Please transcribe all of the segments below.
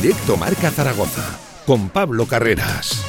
Directo Marca Zaragoza, con Pablo Carreras.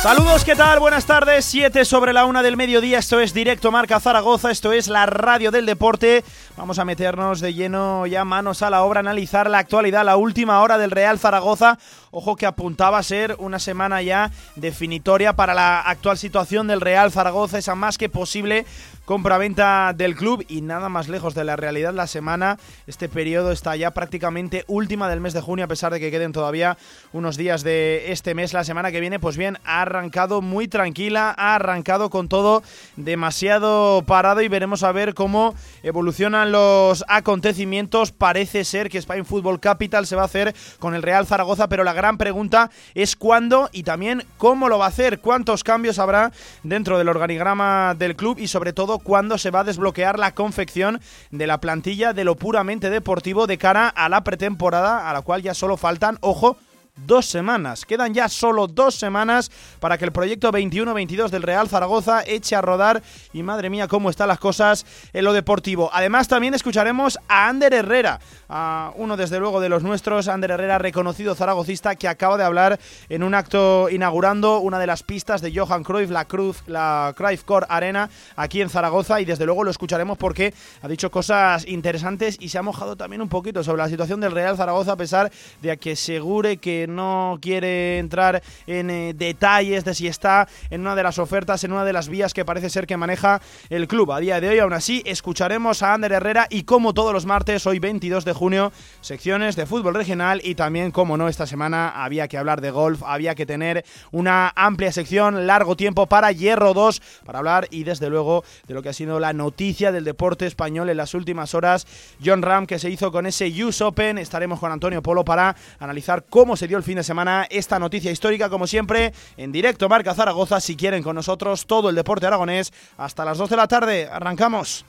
Saludos, ¿qué tal? Buenas tardes, 7 sobre la una del mediodía, esto es Directo Marca Zaragoza, esto es la radio del deporte. Vamos a meternos de lleno ya manos a la obra, analizar la actualidad, la última hora del Real Zaragoza. Ojo que apuntaba a ser una semana ya definitoria para la actual situación del Real Zaragoza, esa más que posible compra-venta del club y nada más lejos de la realidad la semana. Este periodo está ya prácticamente última del mes de junio, a pesar de que queden todavía unos días de este mes. La semana que viene, pues bien, ha arrancado muy tranquila, ha arrancado con todo demasiado parado y veremos a ver cómo evolucionan los acontecimientos. Parece ser que Spain Football Capital se va a hacer con el Real Zaragoza, pero la gran pregunta es cuándo y también cómo lo va a hacer, cuántos cambios habrá dentro del organigrama del club y sobre todo cuándo se va a desbloquear la confección de la plantilla de lo puramente deportivo de cara a la pretemporada, a la cual ya solo faltan, ojo, dos semanas. Quedan ya solo dos semanas para que el proyecto 21-22 del Real Zaragoza eche a rodar. Y madre mía, cómo están las cosas en lo deportivo. Además, también escucharemos a Ander Herrera, a uno desde luego de los nuestros, Ander Herrera, reconocido zaragocista, que acaba de hablar en un acto inaugurando una de las pistas de Johan Cruyff, la Cruz, la Cruyff Core Arena, aquí en Zaragoza. Y desde luego lo escucharemos porque ha dicho cosas interesantes y se ha mojado también un poquito sobre la situación del Real Zaragoza, a pesar de que asegure que no quiere entrar en eh, detalles de si está en una de las ofertas, en una de las vías que parece ser que maneja el club. A día de hoy, aún así, escucharemos a Ander Herrera y como todos los martes, hoy 22 de junio, secciones de fútbol regional y también, como no, esta semana había que hablar de golf, había que tener una amplia sección, largo tiempo para Hierro 2, para hablar y desde luego de lo que ha sido la noticia del deporte español en las últimas horas. John Ram que se hizo con ese US Open, estaremos con Antonio Polo para analizar cómo se dio el fin de semana esta noticia histórica, como siempre, en directo Marca Zaragoza, si quieren con nosotros todo el deporte aragonés, hasta las 2 de la tarde. Arrancamos.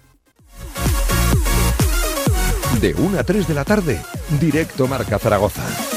De 1 a 3 de la tarde, directo Marca Zaragoza.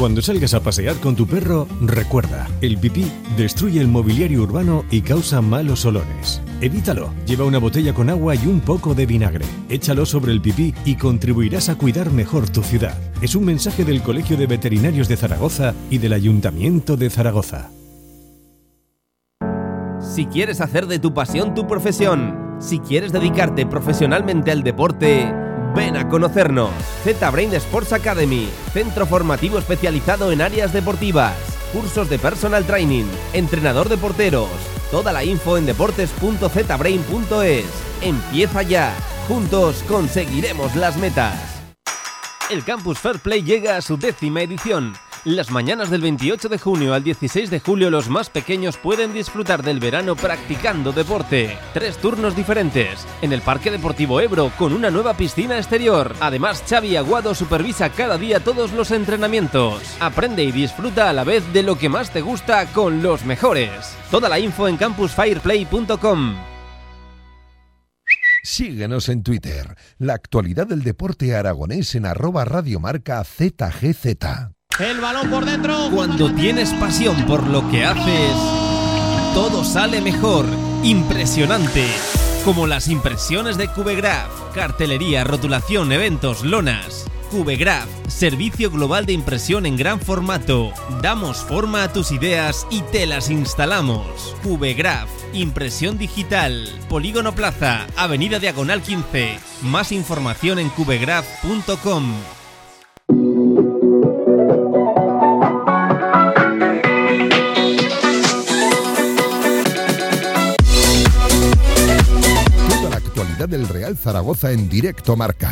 Cuando salgas a pasear con tu perro, recuerda, el pipí destruye el mobiliario urbano y causa malos olores. Evítalo, lleva una botella con agua y un poco de vinagre. Échalo sobre el pipí y contribuirás a cuidar mejor tu ciudad. Es un mensaje del Colegio de Veterinarios de Zaragoza y del Ayuntamiento de Zaragoza. Si quieres hacer de tu pasión tu profesión, si quieres dedicarte profesionalmente al deporte, Ven a conocernos. Z-Brain Sports Academy, centro formativo especializado en áreas deportivas, cursos de personal training, entrenador de porteros. Toda la info en deportes.zbrain.es. Empieza ya. Juntos conseguiremos las metas. El Campus Fair Play llega a su décima edición las mañanas del 28 de junio al 16 de julio los más pequeños pueden disfrutar del verano practicando deporte. Tres turnos diferentes. En el Parque Deportivo Ebro con una nueva piscina exterior. Además Xavi Aguado supervisa cada día todos los entrenamientos. Aprende y disfruta a la vez de lo que más te gusta con los mejores. Toda la info en campusfireplay.com. Síguenos en Twitter. La actualidad del deporte aragonés en arroba radiomarca ZGZ. El balón por dentro. Cuando tienes pasión por lo que haces, todo sale mejor. Impresionante. Como las impresiones de Cubegraph. Cartelería, rotulación, eventos, lonas. Cubegraph, servicio global de impresión en gran formato. Damos forma a tus ideas y te las instalamos. Cubegraph, impresión digital. Polígono Plaza, Avenida Diagonal 15. Más información en cubegraph.com. del Real Zaragoza en directo marca.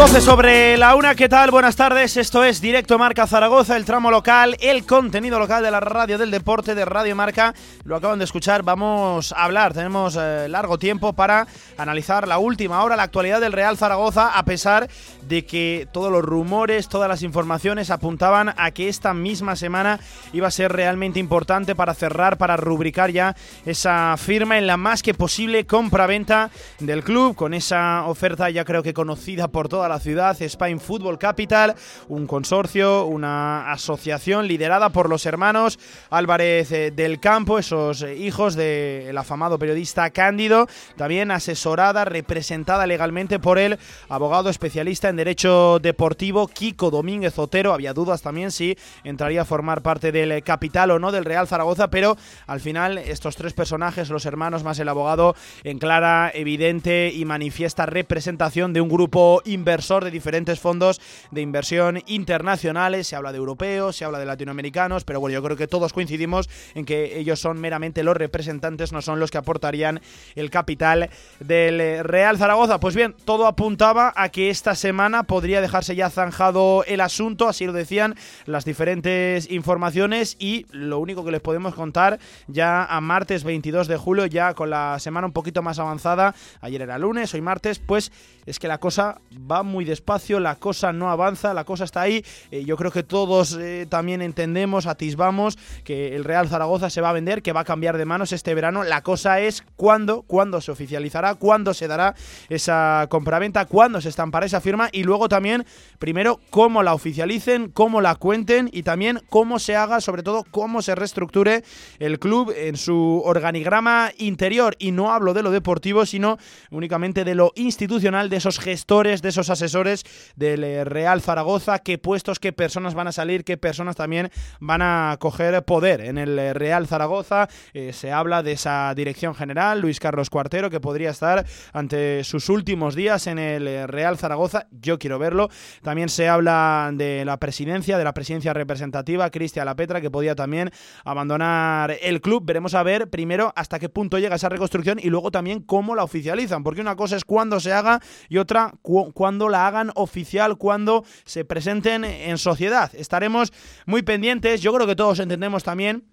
12 sobre la una, ¿qué tal? Buenas tardes, esto es Directo Marca Zaragoza, el tramo local, el contenido local de la radio del deporte de Radio Marca. Lo acaban de escuchar, vamos a hablar, tenemos eh, largo tiempo para analizar la última hora, la actualidad del Real Zaragoza, a pesar de que todos los rumores, todas las informaciones apuntaban a que esta misma semana iba a ser realmente importante para cerrar, para rubricar ya esa firma en la más que posible compra-venta del club, con esa oferta ya creo que conocida por toda la ciudad, Spain Football Capital, un consorcio, una asociación liderada por los hermanos Álvarez eh, del Campo, esos eh, hijos del afamado periodista Cándido, también asesorada, representada legalmente por el abogado especialista en derecho deportivo Kiko Domínguez Otero. Había dudas también si entraría a formar parte del capital o no del Real Zaragoza, pero al final estos tres personajes, los hermanos más el abogado, en clara, evidente y manifiesta representación de un grupo inversor de diferentes fondos de inversión internacionales, se habla de europeos, se habla de latinoamericanos, pero bueno, yo creo que todos coincidimos en que ellos son meramente los representantes, no son los que aportarían el capital del Real Zaragoza. Pues bien, todo apuntaba a que esta semana podría dejarse ya zanjado el asunto, así lo decían las diferentes informaciones y lo único que les podemos contar ya a martes 22 de julio, ya con la semana un poquito más avanzada, ayer era lunes, hoy martes, pues es que la cosa va muy despacio, la cosa no avanza, la cosa está ahí. Eh, yo creo que todos eh, también entendemos, atisbamos que el Real Zaragoza se va a vender, que va a cambiar de manos este verano. La cosa es cuándo, cuándo se oficializará, cuándo se dará esa compraventa, cuándo se estampará esa firma y luego también, primero, cómo la oficialicen, cómo la cuenten y también cómo se haga, sobre todo, cómo se reestructure el club en su organigrama interior. Y no hablo de lo deportivo, sino únicamente de lo institucional, esos gestores, de esos asesores del eh, Real Zaragoza, qué puestos, qué personas van a salir, qué personas también van a coger poder en el eh, Real Zaragoza. Eh, se habla de esa dirección general, Luis Carlos Cuartero, que podría estar ante sus últimos días en el Real Zaragoza. Yo quiero verlo. También se habla de la presidencia, de la presidencia representativa, Cristian Lapetra, que podía también abandonar el club. Veremos a ver primero hasta qué punto llega esa reconstrucción y luego también cómo la oficializan, porque una cosa es cuándo se haga y otra cuándo la hagan oficial, cuando se presenten en sociedad. Estaremos muy pendientes, yo creo que todos entendemos también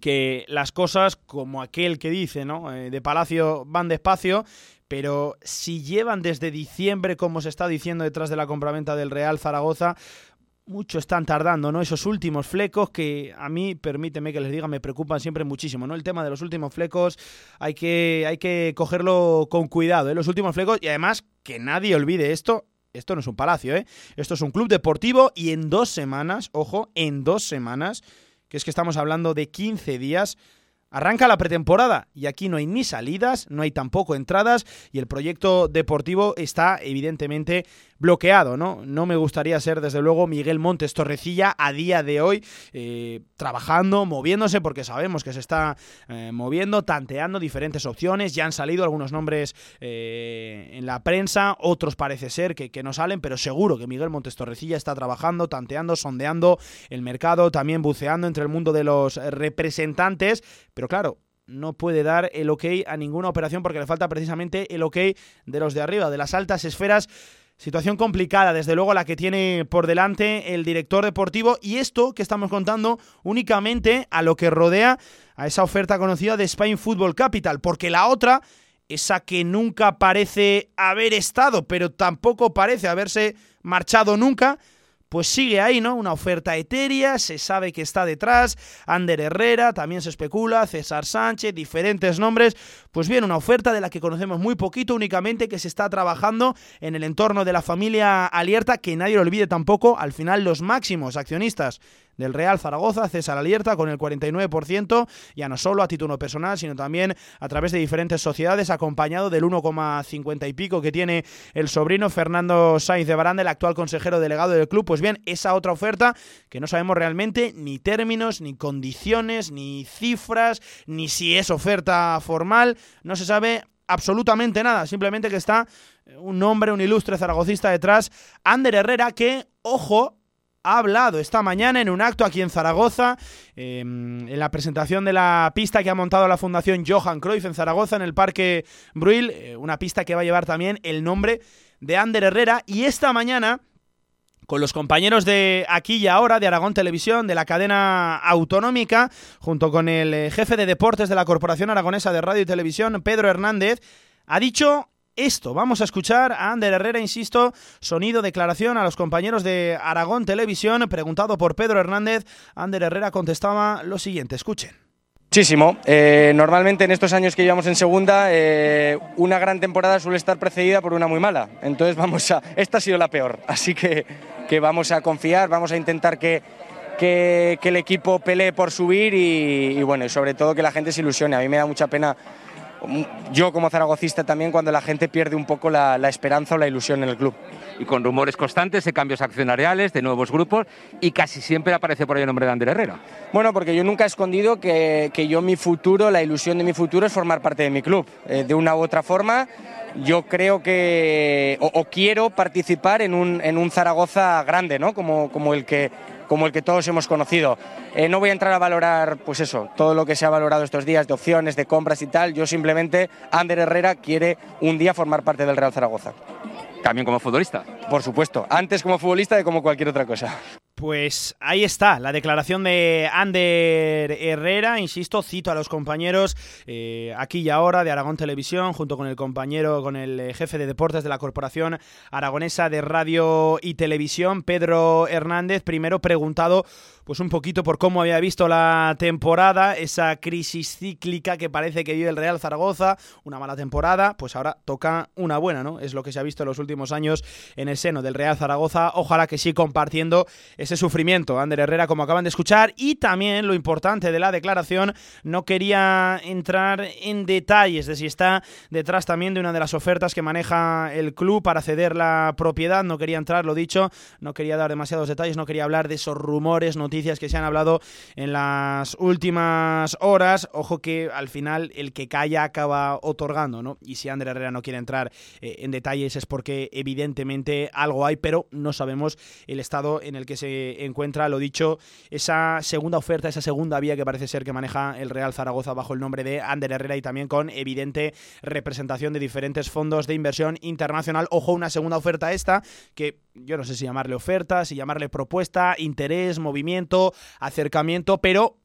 que las cosas, como aquel que dice, ¿no? Eh, de Palacio van despacio, pero si llevan desde diciembre, como se está diciendo detrás de la compraventa del Real Zaragoza, mucho están tardando, ¿no? Esos últimos flecos que a mí, permíteme que les diga, me preocupan siempre muchísimo, ¿no? El tema de los últimos flecos hay que, hay que cogerlo con cuidado, ¿eh? Los últimos flecos y además que nadie olvide esto, esto no es un palacio, ¿eh? Esto es un club deportivo y en dos semanas, ojo, en dos semanas, que es que estamos hablando de 15 días, Arranca la pretemporada y aquí no hay ni salidas, no hay tampoco entradas y el proyecto deportivo está evidentemente bloqueado, ¿no? No me gustaría ser, desde luego, Miguel Montes Torrecilla a día de hoy, eh, trabajando, moviéndose, porque sabemos que se está eh, moviendo, tanteando diferentes opciones. Ya han salido algunos nombres eh, en la prensa, otros parece ser que, que no salen, pero seguro que Miguel Montes Torrecilla está trabajando, tanteando, sondeando el mercado, también buceando entre el mundo de los representantes. Pero claro, no puede dar el ok a ninguna operación porque le falta precisamente el ok de los de arriba, de las altas esferas. Situación complicada, desde luego, la que tiene por delante el director deportivo. Y esto que estamos contando únicamente a lo que rodea a esa oferta conocida de Spain Football Capital, porque la otra, esa que nunca parece haber estado, pero tampoco parece haberse marchado nunca, pues sigue ahí, ¿no? Una oferta etérea, se sabe que está detrás, Ander Herrera, también se especula, César Sánchez, diferentes nombres, pues bien, una oferta de la que conocemos muy poquito, únicamente que se está trabajando en el entorno de la familia Alierta, que nadie lo olvide tampoco, al final los máximos accionistas del Real Zaragoza, César Alierta, con el 49%, ya no solo a título personal, sino también a través de diferentes sociedades, acompañado del 1,50 y pico que tiene el sobrino Fernando Sainz de Baranda, el actual consejero delegado del club. Pues bien, esa otra oferta que no sabemos realmente ni términos, ni condiciones, ni cifras, ni si es oferta formal, no se sabe absolutamente nada, simplemente que está un nombre, un ilustre zaragocista detrás, Ander Herrera, que, ojo, ha hablado esta mañana en un acto aquí en Zaragoza, em, en la presentación de la pista que ha montado la Fundación Johan Cruyff en Zaragoza, en el Parque Bruil, eh, una pista que va a llevar también el nombre de Ander Herrera. Y esta mañana con los compañeros de Aquí y Ahora, de Aragón Televisión, de la cadena autonómica, junto con el eh, jefe de deportes de la Corporación Aragonesa de Radio y Televisión, Pedro Hernández, ha dicho esto. Vamos a escuchar a Ander Herrera, insisto, sonido, declaración a los compañeros de Aragón Televisión. Preguntado por Pedro Hernández, Ander Herrera contestaba lo siguiente. Escuchen. Muchísimo. Eh, normalmente en estos años que llevamos en segunda, eh, una gran temporada suele estar precedida por una muy mala. Entonces vamos a. Esta ha sido la peor. Así que, que vamos a confiar, vamos a intentar que, que, el equipo pelee por subir y, y bueno, y sobre todo que la gente se ilusione. A mí me da mucha pena yo como zaragocista también cuando la gente pierde un poco la, esperanza o la ilusión en el club. Y con rumores constantes de cambios accionariales, de nuevos grupos, y casi siempre aparece por ahí el nombre de Ander Herrera. Bueno, porque yo nunca he escondido que, yo mi futuro, la ilusión de mi futuro es formar parte de mi club. Eh, de una u otra forma, yo creo que, o, quiero participar en un, en un Zaragoza grande, ¿no? Como, como el que como el que todos hemos conocido. Eh, no voy a entrar a valorar, pues eso, todo lo que se ha valorado estos días de opciones, de compras y tal. Yo simplemente, Ander Herrera quiere un día formar parte del Real Zaragoza. También como futbolista. Por supuesto, antes como futbolista de como cualquier otra cosa. Pues ahí está la declaración de Ander Herrera, insisto, cito a los compañeros eh, aquí y ahora de Aragón Televisión, junto con el compañero, con el jefe de deportes de la Corporación Aragonesa de Radio y Televisión, Pedro Hernández, primero preguntado pues un poquito por cómo había visto la temporada, esa crisis cíclica que parece que vive el Real Zaragoza, una mala temporada, pues ahora toca una buena, ¿no? Es lo que se ha visto en los últimos años en el seno del Real Zaragoza, ojalá que sí compartiendo ese sufrimiento. Ander Herrera, como acaban de escuchar, y también lo importante de la declaración, no quería entrar en detalles de si está detrás también de una de las ofertas que maneja el club para ceder la propiedad, no quería entrar, lo dicho, no quería dar demasiados detalles, no quería hablar de esos rumores, noticias que se han hablado en las últimas horas. Ojo que al final el que calla acaba otorgando, ¿no? Y si Ander Herrera no quiere entrar eh, en detalles es porque evidentemente algo hay, pero no sabemos el estado en el que se encuentra, lo dicho, esa segunda oferta, esa segunda vía que parece ser que maneja el Real Zaragoza bajo el nombre de Ander Herrera y también con evidente representación de diferentes fondos de inversión internacional. Ojo, una segunda oferta esta que yo no sé si llamarle oferta, si llamarle propuesta, interés, movimiento, acercamiento, pero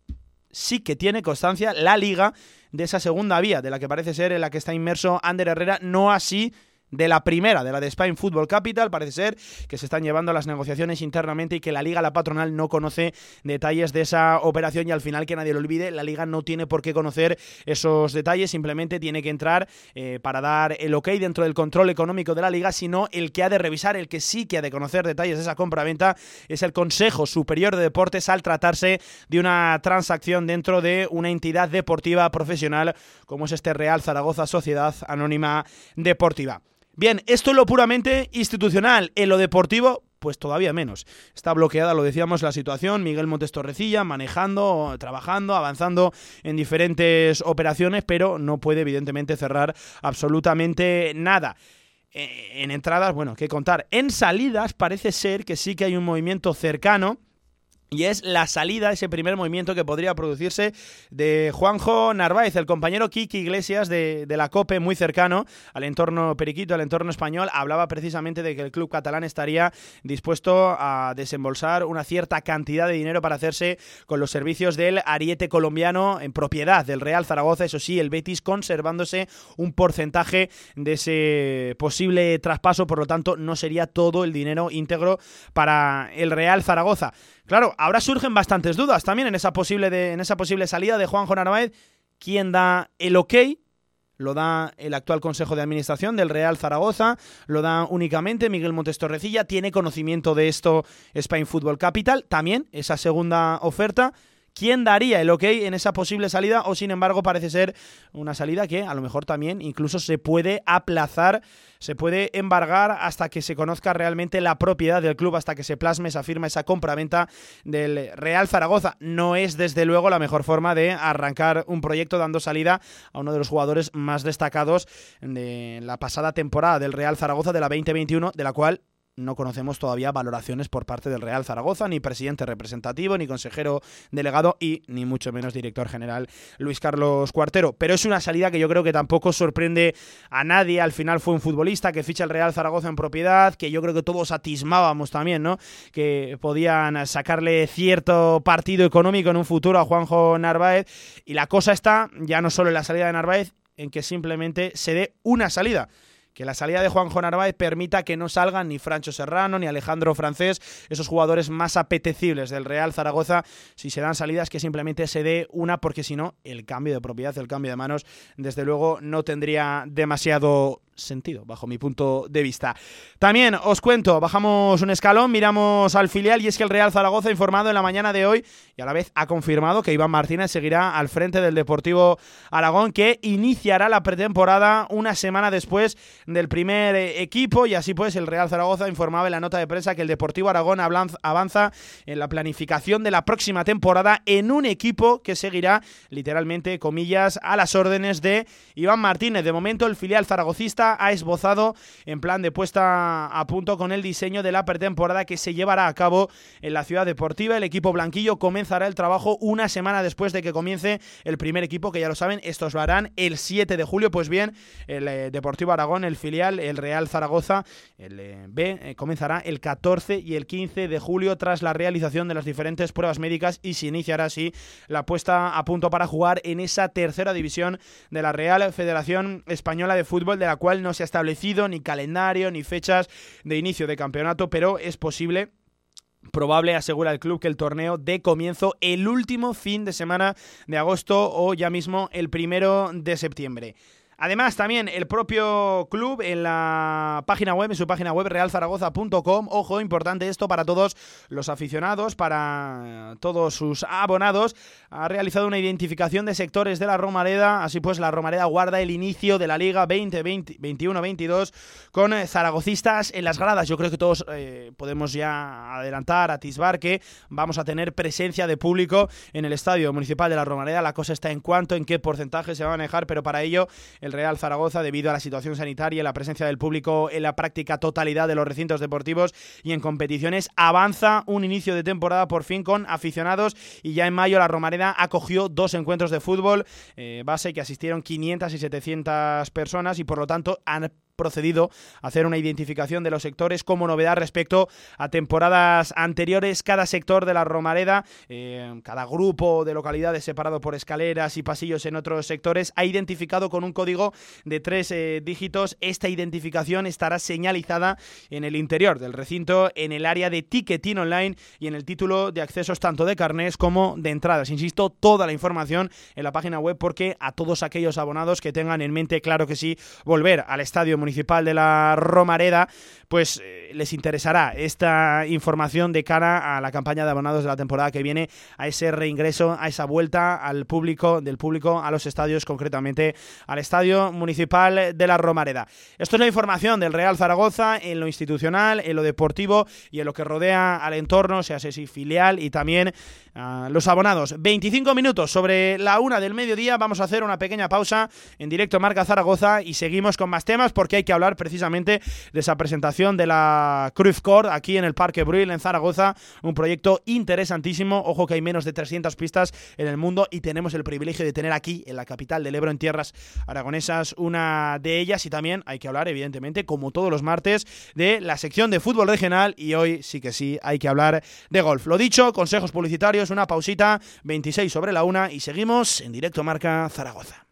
sí que tiene constancia la liga de esa segunda vía, de la que parece ser en la que está inmerso Ander Herrera, no así de la primera, de la de Spain Football Capital. Parece ser que se están llevando las negociaciones internamente y que la liga, la patronal, no conoce detalles de esa operación y al final que nadie lo olvide, la liga no tiene por qué conocer esos detalles, simplemente tiene que entrar eh, para dar el ok dentro del control económico de la liga, sino el que ha de revisar, el que sí que ha de conocer detalles de esa compra-venta es el Consejo Superior de Deportes al tratarse de una transacción dentro de una entidad deportiva profesional como es este Real Zaragoza Sociedad Anónima Deportiva. Bien, esto es lo puramente institucional. En lo deportivo, pues todavía menos. Está bloqueada, lo decíamos, la situación. Miguel Montes Torrecilla manejando, trabajando, avanzando en diferentes operaciones, pero no puede evidentemente cerrar absolutamente nada. Eh, en entradas, bueno, qué contar. En salidas parece ser que sí que hay un movimiento cercano y es la salida, ese primer movimiento que podría producirse de Juanjo Narváez, el compañero Kiki Iglesias de, la COPE, muy cercano al entorno periquito, al entorno español. Hablaba precisamente de que el club catalán estaría dispuesto a desembolsar una cierta cantidad de dinero para hacerse con los servicios del ariete colombiano en propiedad del Real Zaragoza. Eso sí, el Betis conservándose un porcentaje de ese posible traspaso, por lo tanto, no sería todo el dinero íntegro para el Real Zaragoza. Claro, ahora surgen bastantes dudas también en esa posible, en esa posible salida de Juanjo Narváez. ¿Quién da el ok? lo da el actual Consejo de Administración del Real Zaragoza, lo da únicamente Miguel Montes Torrecilla, tiene conocimiento de esto Spain Football Capital, también esa segunda oferta. ¿Quién daría el ok en esa posible salida? O sin embargo parece ser una salida que a lo mejor también incluso se puede aplazar se puede embargar hasta que se conozca realmente la propiedad del club, hasta que se plasme esa firma, esa compra-venta del Real Zaragoza. No es desde luego la mejor forma de arrancar un proyecto dando salida a uno de los jugadores más destacados de la pasada temporada del Real Zaragoza de la 2021, de la cual no conocemos todavía valoraciones por parte del Real Zaragoza, ni presidente representativo, ni consejero delegado y ni mucho menos director general Luis Carlos Cuartero. Pero es una salida que yo creo que tampoco sorprende a nadie. Al final fue un futbolista que ficha el Real Zaragoza en propiedad, que yo creo que todos atismábamos también, ¿no? Que podían sacarle cierto partido económico en un futuro a Juanjo Narváez. Y la cosa está ya no solo en la salida de Narváez, en que simplemente se dé una salida que la salida de Juanjo Narváez permita que no salgan ni Francho Serrano ni Alejandro Francés, esos jugadores más apetecibles del Real Zaragoza, si se dan salidas que simplemente se dé una, porque si no, el cambio de propiedad, el cambio de manos, desde luego no tendría demasiado sentido, bajo mi punto de vista. También os cuento, bajamos un escalón, miramos al filial y es que el Real Zaragoza ha informado en la mañana de hoy y a la vez ha confirmado que Iván Martínez seguirá al frente del Deportivo Aragón, que iniciará la pretemporada una semana después del primer eh, equipo y así pues el Real Zaragoza informaba en la nota de prensa que el Deportivo Aragón avanza en la planificación de la próxima temporada en un equipo que seguirá literalmente, comillas, a las órdenes de Iván Martínez. De momento el filial zaragocista ha esbozado en plan de puesta a punto con el diseño de la pretemporada que se llevará a cabo en la ciudad deportiva. El equipo blanquillo comenzará el trabajo una semana después de que comience el primer equipo, que ya lo saben, estos lo harán el 7 de julio. Pues bien, el eh, Deportivo Aragón, el filial, el Real Zaragoza, el eh, B, eh, comenzará el 14 y el 15 de julio tras la realización de las diferentes pruebas médicas y se iniciará así la puesta a punto para jugar en esa tercera división de la Real Federación Española de Fútbol, de la cual no se ha establecido ni calendario ni fechas de inicio de campeonato, pero es posible probable, asegura el club, que el torneo dé comienzo el último fin de semana de agosto o ya mismo el primero de septiembre. Además, también el propio club en la página web, en su página web realzaragoza.com, ojo, importante esto para todos los aficionados, para todos sus abonados, ha realizado una identificación de sectores de la Romareda, así pues la Romareda guarda el inicio de la Liga 2021-22 con eh, zaragocistas en las gradas. Yo creo que todos eh, podemos ya adelantar, atisbar que vamos a tener presencia de público en el Estadio Municipal de la Romareda. La cosa está en cuanto, en qué porcentaje se va a manejar, pero para ello el Real Zaragoza debido a la situación sanitaria y la presencia del público en la práctica totalidad de los recintos deportivos y en competiciones. Avanza un inicio de temporada por fin con aficionados y ya en mayo la Romareda acogió dos encuentros de fútbol eh, base que asistieron 500 y 700 personas y por lo tanto han procedido a hacer una identificación de los sectores como novedad respecto a temporadas anteriores. Cada sector de la Romareda, eh, cada grupo de localidades separado por escaleras y pasillos en otros sectores, ha identificado con un código de tres eh, dígitos. Esta identificación estará señalizada en el interior del recinto, en el área de ticketing online y en el título de accesos tanto de carnés como de entradas. Insisto, toda la información en la página web porque a todos aquellos abonados que tengan en mente, claro que sí, volver al estadio municipal de la Romareda, pues eh, les interesará esta información de cara a la campaña de abonados de la temporada que viene, a ese reingreso, a esa vuelta al público, del público a los estadios, concretamente al estadio municipal de la Romareda. Esto es la información del Real Zaragoza en lo institucional, en lo deportivo y en lo que rodea al entorno, sea si filial y también a los abonados. 25 minutos sobre la una del mediodía, vamos a hacer una pequeña pausa en directo Marca Zaragoza y seguimos con más temas porque hay que hablar precisamente de esa presentación de la Cruz Core aquí en el Parque Bruil en Zaragoza, un proyecto interesantísimo, ojo que hay menos de 300 pistas en el mundo y tenemos el privilegio de tener aquí en la capital del Ebro en tierras aragonesas una de ellas y también hay que hablar evidentemente como todos los martes de la sección de fútbol regional y hoy sí que sí hay que hablar de golf. Lo dicho, consejos publicitarios, una pausita, 26 sobre la una y seguimos en directo Marca Zaragoza.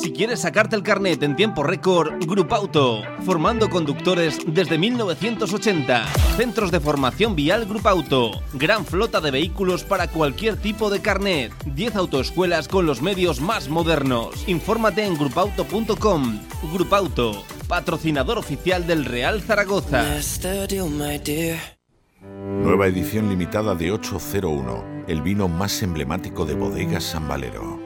Si quieres sacarte el carnet en tiempo récord, Grupauto, formando conductores desde 1980. Centros de formación vial Grupauto, gran flota de vehículos para cualquier tipo de carnet. 10 autoescuelas con los medios más modernos. Infórmate en grupauto.com. Grupauto, patrocinador oficial del Real Zaragoza. Nueva edición limitada de 801, el vino más emblemático de bodegas San Valero.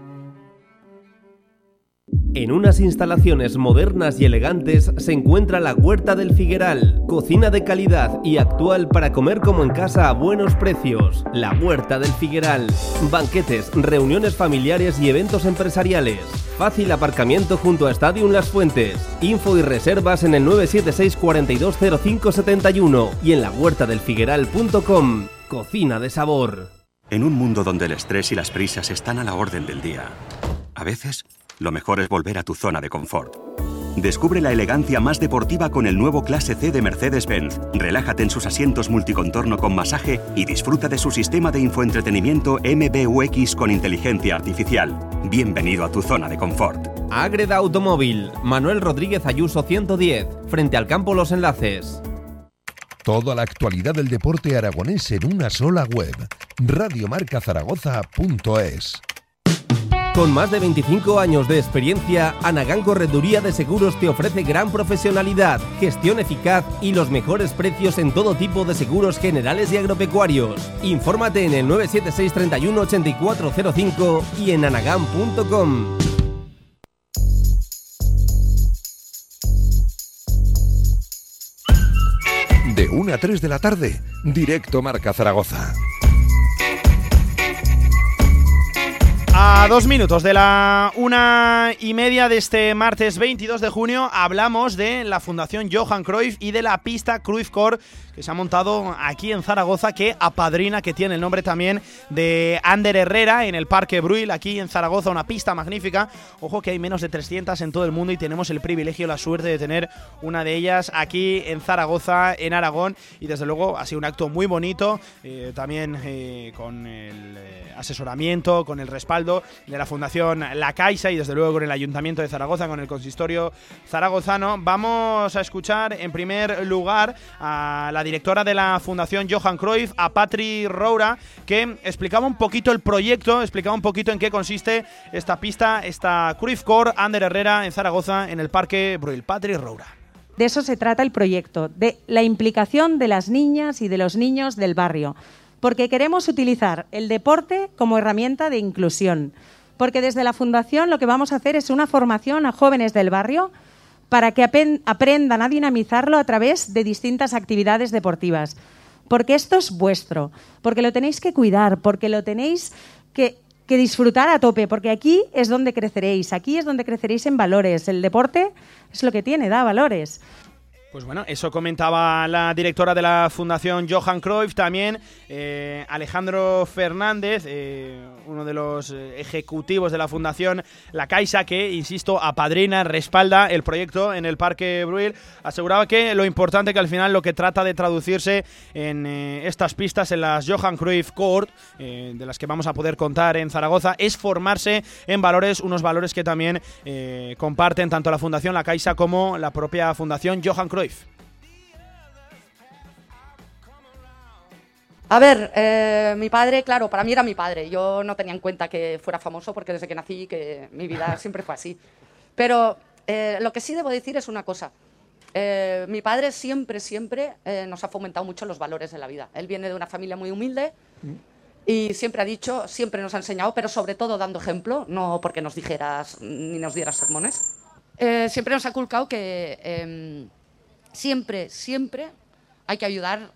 En unas instalaciones modernas y elegantes se encuentra la Huerta del Figueral, cocina de calidad y actual para comer como en casa a buenos precios. La Huerta del Figueral, banquetes, reuniones familiares y eventos empresariales. Fácil aparcamiento junto a Stadium Las Fuentes. Info y reservas en el 976 420571 y en la huertadelfigueral.com. Cocina de sabor. En un mundo donde el estrés y las prisas están a la orden del día, a veces lo mejor es volver a tu zona de confort. Descubre la elegancia más deportiva con el nuevo Clase C de Mercedes-Benz. Relájate en sus asientos multicontorno con masaje y disfruta de su sistema de infoentretenimiento MBUX con inteligencia artificial. Bienvenido a tu zona de confort. Agreda Automóvil, Manuel Rodríguez Ayuso 110, frente al campo Los Enlaces. Toda la actualidad del deporte aragonés en una sola web. Radiomarcazaragoza.es con más de 25 años de experiencia, Anagán Correduría de Seguros te ofrece gran profesionalidad, gestión eficaz y los mejores precios en todo tipo de seguros generales y agropecuarios. Infórmate en el 976 31 8405 y en anagán.com. De 1 a 3 de la tarde, directo Marca Zaragoza. A dos minutos de la una y media de este martes 22 de junio hablamos de la Fundación Johan Cruyff y de la pista Cruyff Core que se ha montado aquí en Zaragoza que apadrina, que tiene el nombre también de Ander Herrera en el Parque Bruil, aquí en Zaragoza, una pista magnífica. Ojo que hay menos de 300 en todo el mundo y tenemos el privilegio, la suerte de tener una de ellas aquí en Zaragoza, en Aragón y desde luego ha sido un acto muy bonito, eh, también eh, con el eh, asesoramiento, con el respaldo de la Fundación La Caixa y desde luego con el Ayuntamiento de Zaragoza, con el consistorio zaragozano. Vamos a escuchar en primer lugar a la directora de la Fundación Johan Cruyff, a Patri Roura, que explicaba un poquito el proyecto, explicaba un poquito en qué consiste esta pista, esta Cruyff Core Ander Herrera en Zaragoza, en el Parque Bruil. Patri Roura. De eso se trata el proyecto, de la implicación de las niñas y de los niños del barrio porque queremos utilizar el deporte como herramienta de inclusión, porque desde la Fundación lo que vamos a hacer es una formación a jóvenes del barrio para que aprendan a dinamizarlo a través de distintas actividades deportivas. Porque esto es vuestro, porque lo tenéis que cuidar, porque lo tenéis que, que disfrutar a tope, porque aquí es donde creceréis, aquí es donde creceréis en valores. El deporte es lo que tiene, da valores. Pues bueno, eso comentaba la directora de la Fundación Johan Cruyff, también eh, Alejandro Fernández, eh, uno de los eh, ejecutivos de la Fundación La Caixa, que, insisto, apadrina, respalda el proyecto en el Parque Bruil, aseguraba que lo importante que al final lo que trata de traducirse en estas pistas, en las Johan Cruyff Court, de las que vamos a poder contar en Zaragoza, es formarse en valores, unos valores que también comparten tanto la Fundación La Caixa como la propia Fundación Johan Cruyff. A ver, eh, mi padre, claro, para mí era mi padre. Yo no tenía en cuenta que fuera famoso porque desde que nací que mi vida siempre fue así. Pero eh, lo que sí debo decir es una cosa. Eh, mi padre siempre, siempre nos ha fomentado mucho los valores de la vida. Él viene de una familia muy humilde y siempre ha dicho, siempre nos ha enseñado, pero sobre todo dando ejemplo, no porque nos dijeras ni nos dieras sermones. siempre nos ha culcado que em, Siempre, siempre hay que ayudar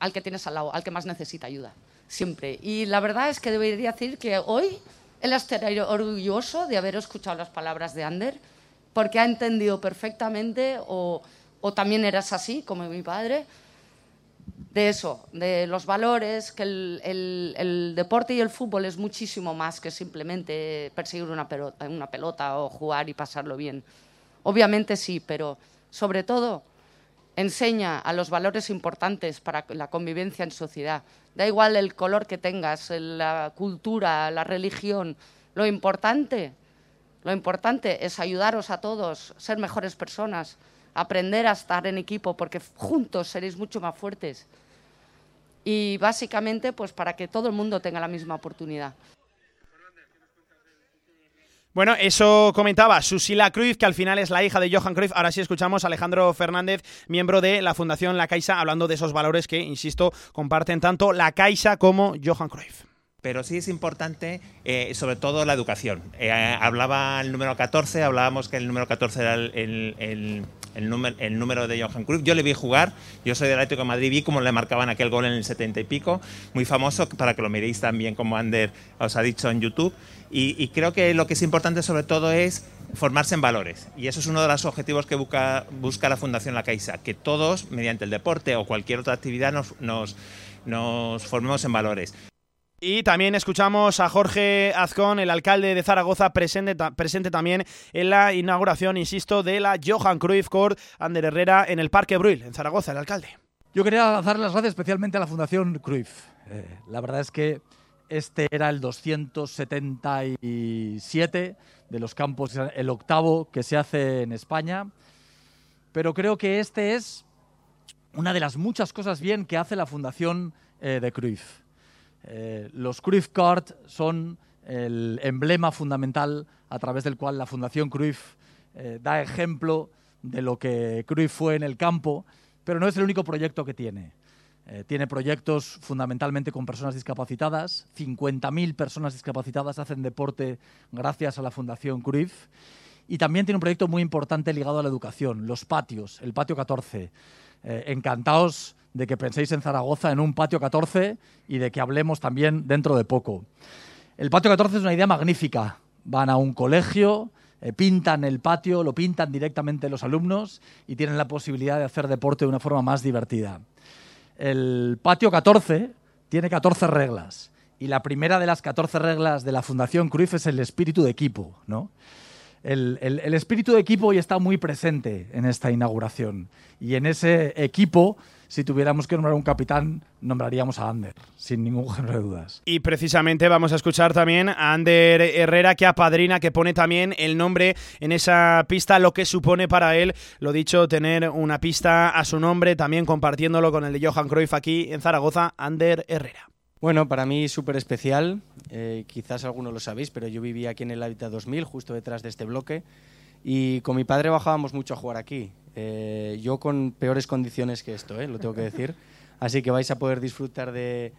al que tienes al lado, al que más necesita ayuda. Siempre. Y la verdad es que debería decir que hoy él estaría orgulloso de haber escuchado las palabras de Ander, porque ha entendido perfectamente, o, también eras así, como mi padre, de eso, de los valores, que el, deporte y el fútbol es muchísimo más que simplemente perseguir una una pelota o jugar y pasarlo bien. Obviamente sí, pero sobre todo, enseña a los valores importantes para la convivencia en sociedad. Da igual el color que tengas, la cultura, la religión. Lo importante, lo importante es ayudaros a todos, ser mejores personas, aprender a estar en equipo, porque juntos seréis mucho más fuertes. Y básicamente, pues para que todo el mundo tenga la misma oportunidad. Bueno, eso comentaba Susila Cruyff, que al final es la hija de Johan Cruyff. Ahora sí escuchamos a Alejandro Fernández, miembro de la Fundación La Caixa, hablando de esos valores que, insisto, comparten tanto La Caixa como Johan Cruyff. pero sí es importante eh, sobre todo la educación. Eh, hablaba el número 14, hablábamos que el número 14 era el, el, número, el número de Johan Cruyff. Yo le vi jugar, yo soy del Atlético de Madrid, vi cómo le marcaban aquel gol en el 70 y pico, muy famoso, para que lo miréis también como Ander os ha dicho en YouTube. Y, creo que lo que es importante sobre todo es formarse en valores. Y eso es uno de los objetivos que busca, busca la Fundación La Caixa, que todos, mediante el deporte o cualquier otra actividad, nos, nos, nos formemos en valores. Y también escuchamos a Jorge Azcón, el alcalde de Zaragoza, presente, presente también en la inauguración, insisto, de la Johan Cruyff Court Ander Herrera en el Parque Bruil, en Zaragoza, el alcalde. Yo quería dar las gracias especialmente a la Fundación Cruyff. Eh, la verdad es que este era el 277 de los campos, el octavo que se hace en España, pero creo que este es una de las muchas cosas bien que hace la Fundación eh, de Cruyff. Eh, los Cruyff Card son el emblema fundamental a través del cual la Fundación Cruyff eh, da ejemplo de lo que Cruyff fue en el campo, pero no es el único proyecto que tiene. Eh, tiene proyectos fundamentalmente con personas discapacitadas. 50.000 personas discapacitadas hacen deporte gracias a la Fundación Cruyff. Y también tiene un proyecto muy importante ligado a la educación, los patios, el patio 14. encantados de que penséis en Zaragoza en un patio 14 y de que hablemos también dentro de poco. El patio 14 es una idea magnífica. Van a un colegio, eh, pintan el patio, lo pintan directamente los alumnos y tienen la posibilidad de hacer deporte de una forma más divertida. El patio 14 tiene 14 reglas y la primera de las 14 reglas de la Fundación Cruyff es el espíritu de equipo. ¿no? El, el espíritu de equipo hoy está muy presente en esta inauguración y en ese equipo si tuviéramos que nombrar un capitán, nombraríamos a Ander, sin ningún género de dudas. Y precisamente vamos a escuchar también a Ander Herrera, que apadrina, que pone también el nombre en esa pista, lo que supone para él, lo dicho, tener una pista a su nombre, también compartiéndolo con el de Johan Cruyff aquí en Zaragoza, Ander Herrera. Bueno, para mí súper especial, eh, quizás algunos lo sabéis, pero yo vivía aquí en el Hábitat 2000, justo detrás de este bloque, y con mi padre bajábamos mucho a jugar aquí. Eh, yo con peores condiciones que esto, eh, lo tengo que decir. Así que vais a poder disfrutar de,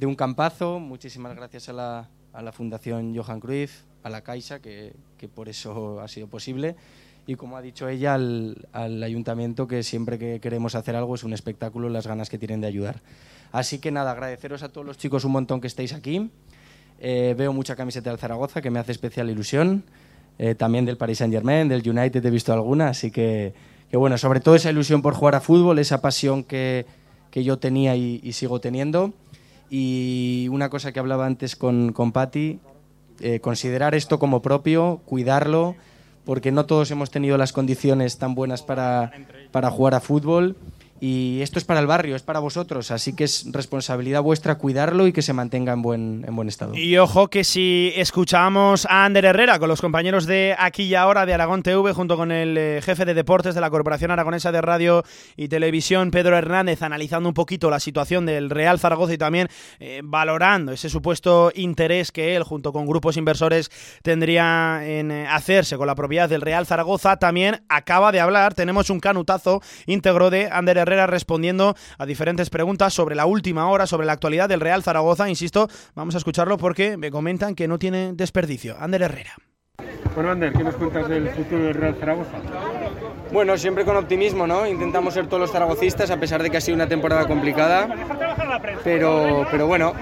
un campazo. Muchísimas gracias a la, Fundación Johan Cruyff, a la Caixa, que, por eso ha sido posible. Y como ha dicho ella, al, ayuntamiento, que siempre que queremos hacer algo es un espectáculo, las ganas que tienen de ayudar. Así que nada, agradeceros a todos los chicos un montón que estéis aquí. Eh, veo mucha camiseta del Zaragoza, que me hace especial ilusión. también del Paris Saint Germain, del United he visto alguna, así que que bueno, sobre todo esa ilusión por jugar a fútbol, esa pasión que, que yo tenía y, sigo teniendo. Y una cosa que hablaba antes con, con Patti, eh, considerar esto como propio, cuidarlo, porque no todos hemos tenido las condiciones tan buenas para, para jugar a fútbol y esto es para el barrio, es para vosotros, así que es responsabilidad vuestra cuidarlo y que se mantenga en buen, en buen estado. Y ojo que si escuchamos a Ander Herrera con los compañeros de Aquí y Ahora de Aragón TV, junto con el eh, jefe de deportes de la Corporación Aragonesa de Radio y Televisión, Pedro Hernández, analizando un poquito la situación del Real Zaragoza y también eh, valorando ese supuesto interés que él, junto con grupos inversores, tendría en eh, hacerse con la propiedad del Real Zaragoza, también acaba de hablar, tenemos un canutazo íntegro de Ander Herrera respondiendo a diferentes preguntas sobre la última hora, sobre la actualidad del Real Zaragoza. Insisto, vamos a escucharlo porque me comentan que no tiene desperdicio. Ander Herrera. Bueno, Ander, ¿qué nos cuentas del futuro del Real Zaragoza? Bueno, siempre con optimismo, ¿no? Intentamos ser todos los zaragocistas a pesar de que ha sido una temporada complicada. Pero, pero bueno,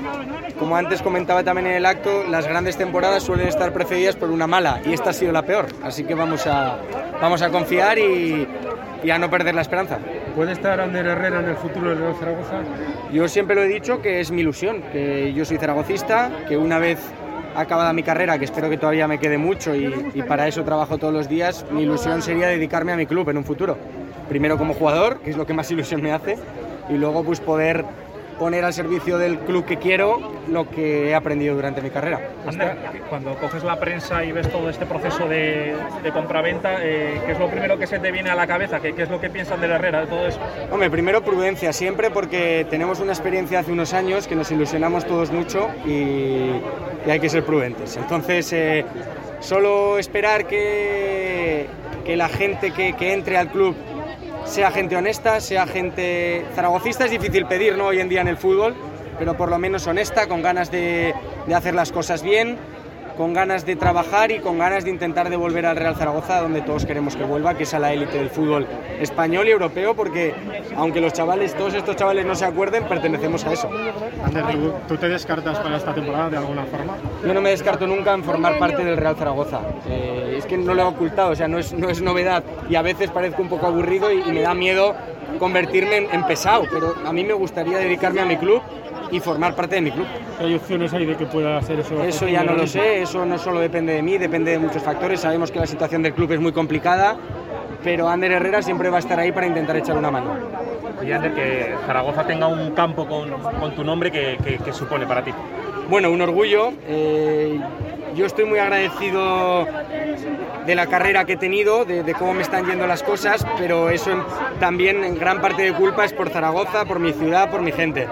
como antes comentaba también en el acto, las grandes temporadas suelen estar precedidas por una mala y esta ha sido la peor. Así que vamos a, vamos a confiar y, y a no perder la esperanza. ¿Puede estar Ander Herrera en el futuro del Real Zaragoza? Yo siempre lo he dicho que es mi ilusión, que yo soy zaragocista, que una vez acabada mi carrera, que espero que todavía me quede mucho y, y, para eso trabajo todos los días, mi ilusión sería dedicarme a mi club en un futuro. Primero como jugador, que es lo que más ilusión me hace, y luego pues poder poner al servicio del club que quiero lo que he aprendido durante mi carrera. cuando coges la prensa y ves todo este proceso de, de compraventa, eh, ¿qué es lo primero que se te viene a la cabeza? ¿Qué, ¿Qué, es lo que piensan de la Herrera, de todo eso? Hombre, primero prudencia siempre porque tenemos una experiencia hace unos años que nos ilusionamos todos mucho y, y hay que ser prudentes. Entonces, eh, solo esperar que, que la gente que, que entre al club sea gente honesta, sea gente zaragocista, es difícil pedir ¿no? hoy en día en el fútbol, pero por lo menos honesta, con ganas de, de hacer las cosas bien con ganas de trabajar y con ganas de intentar devolver al Real Zaragoza donde todos queremos que vuelva, que es a la élite del fútbol español y europeo, porque aunque los chavales, todos estos chavales no se acuerden, pertenecemos a eso. Ander, ¿tú, tú te descartas para esta temporada de alguna forma? Yo no me descarto nunca en formar parte del Real Zaragoza. Eh, es que no lo he ocultado, o sea, no es, no es novedad y a veces parezco un poco aburrido y, y me da miedo convertirme en, en pesado, pero a mí me gustaría dedicarme a mi club y formar parte de mi club. ¿Hay opciones ahí de que pueda hacer eso? Eso ya no lo sé, eso no solo depende de mí, depende de muchos factores. Sabemos que la situación del club es muy complicada, pero Ander Herrera siempre va a estar ahí para intentar echar una mano. Y Ander, que Zaragoza tenga un campo con, con tu nombre, ¿qué, qué, qué supone para ti? Bueno, un orgullo. Eh, yo estoy muy agradecido de la carrera que he tenido, de, de cómo me están yendo las cosas, pero eso en- también en gran parte de culpa es por Zaragoza, por mi ciudad, por mi gente.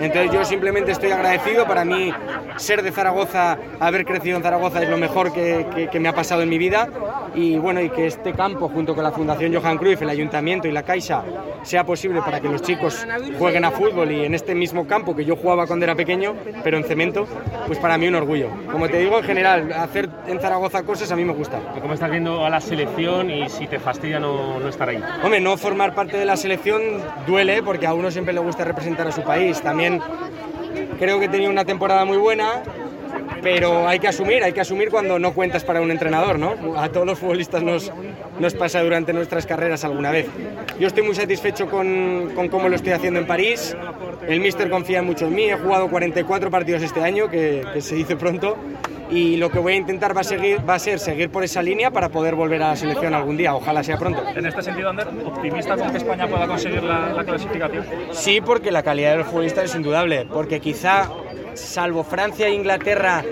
Entonces yo simplemente estoy agradecido. Para mí ser de Zaragoza, haber crecido en Zaragoza es lo mejor que, que- que me ha pasado en mi vida. Y bueno, y que este campo, junto con la Fundación Johan Cruyff, el Ayuntamiento y la Caixa, sea posible para que los chicos jueguen a fútbol y en este mismo campo que yo jugaba cuando era pequeño, pero en cemento, pues para mí un orgullo. Como te digo, en general, hacer en Zaragoza cosas a mí me gusta. ¿Cómo estás viendo a la selección y si te fastidia no, no estar ahí? Hombre, no formar parte de la selección duele porque a uno siempre le gusta representar a su país. También creo que he tenido una temporada muy buena, pero hay que asumir, hay que asumir cuando no cuentas para un entrenador, ¿no? A todos los futbolistas nos, nos pasa durante nuestras carreras alguna vez. Yo estoy muy satisfecho con, con cómo lo estoy haciendo en París. El míster confía mucho en mí, he jugado 44 partidos este año, que, que se dice pronto, y lo que voy a intentar va a, seguir, va a ser seguir por esa línea para poder volver a la selección algún día, ojalá sea pronto. En este sentido, Ander, ¿optimista con que España pueda conseguir la, la clasificación? Sí, porque la calidad de los futbolistas es indudable, porque quizá, salvo Francia e Inglaterra,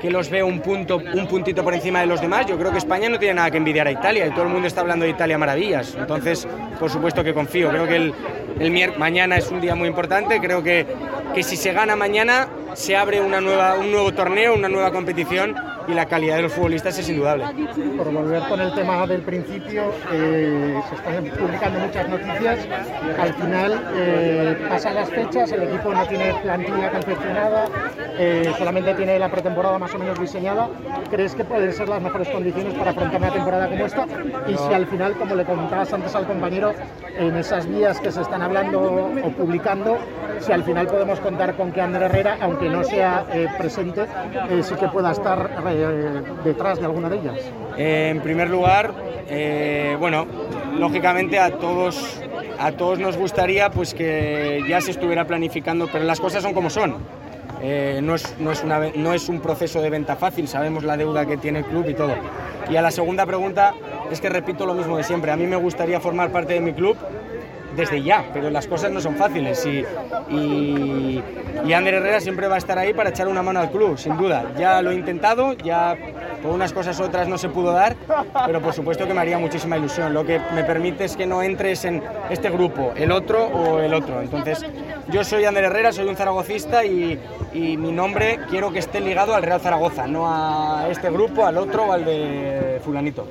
que los veo un, punto, un puntito por encima de los demás, yo creo que España no tiene nada que envidiar a Italia y todo el mundo está hablando de Italia maravillas. Entonces, por supuesto que confío. Creo que el, el mañana es un día muy importante. Creo que, que si se gana mañana, se abre una nueva, un nuevo torneo, una nueva competición y la calidad de los futbolistas es indudable. Por volver con el tema del principio, eh, se están publicando muchas noticias. Al final eh, pasan las fechas, el equipo no tiene plantilla confeccionada, eh, solamente tiene la pretemporada más o menos diseñada. ¿Crees que pueden ser las mejores condiciones para afrontar una temporada como esta? Y si al final, como le comentabas antes al compañero, en esas vías que se están hablando o publicando, si al final podemos contar con que Ander Herrera, aunque no sea eh, presente, eh, sí que pueda estar eh, detrás de alguna de ellas. En primer lugar, bueno, lógicamente a todos, a todos nos gustaría pues que ya se estuviera planificando, pero las cosas son como son. Eh, no, es, no, es una no es un proceso de venta fácil, sabemos la deuda que tiene el club y todo. Y a la segunda pregunta es que repito lo mismo de siempre, a mí me gustaría formar parte de mi club desde ya, pero las cosas no son fáciles y, y, Ander Herrera siempre va a estar ahí para echar una mano al club, sin duda. Ya lo he intentado, ya por unas cosas otras no se pudo dar, pero por supuesto que me haría muchísima ilusión. Lo que me permite es que no entres en este grupo, el otro o el otro. Entonces, yo soy Ander Herrera, soy un zaragocista y, y mi nombre quiero que esté ligado al Real Zaragoza, no a este grupo, al otro o al de fulanito.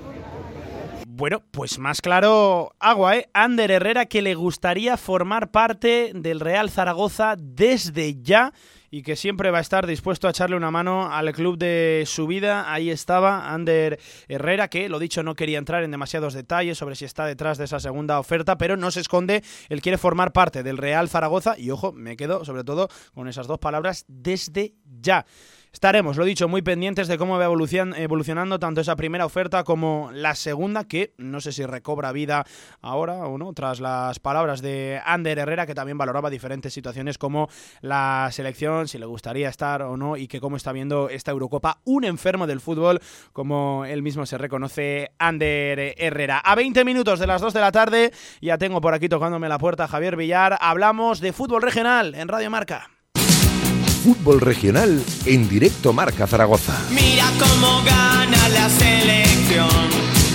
Bueno, pues más claro, agua, ¿eh? Ander Herrera que le gustaría formar parte del Real Zaragoza desde ya y que siempre va a estar dispuesto a echarle una mano al club de su vida. Ahí estaba Ander Herrera, que lo dicho no quería entrar en demasiados detalles sobre si está detrás de esa segunda oferta, pero no se esconde, él quiere formar parte del Real Zaragoza y ojo, me quedo sobre todo con esas dos palabras desde ya. Estaremos, lo dicho, muy pendientes de cómo va evolucion- evolucionando tanto esa primera oferta como la segunda, que no sé si recobra vida ahora o no, tras las palabras de Ander Herrera, que también valoraba diferentes situaciones como la selección, si le gustaría estar o no, y que cómo está viendo esta Eurocopa un enfermo del fútbol, como él mismo se reconoce, Ander Herrera. A 20 minutos de las 2 de la tarde, ya tengo por aquí tocándome la puerta Javier Villar, hablamos de fútbol regional en Radio Marca. Fútbol regional en directo Marca Zaragoza. Mira cómo gana la selección.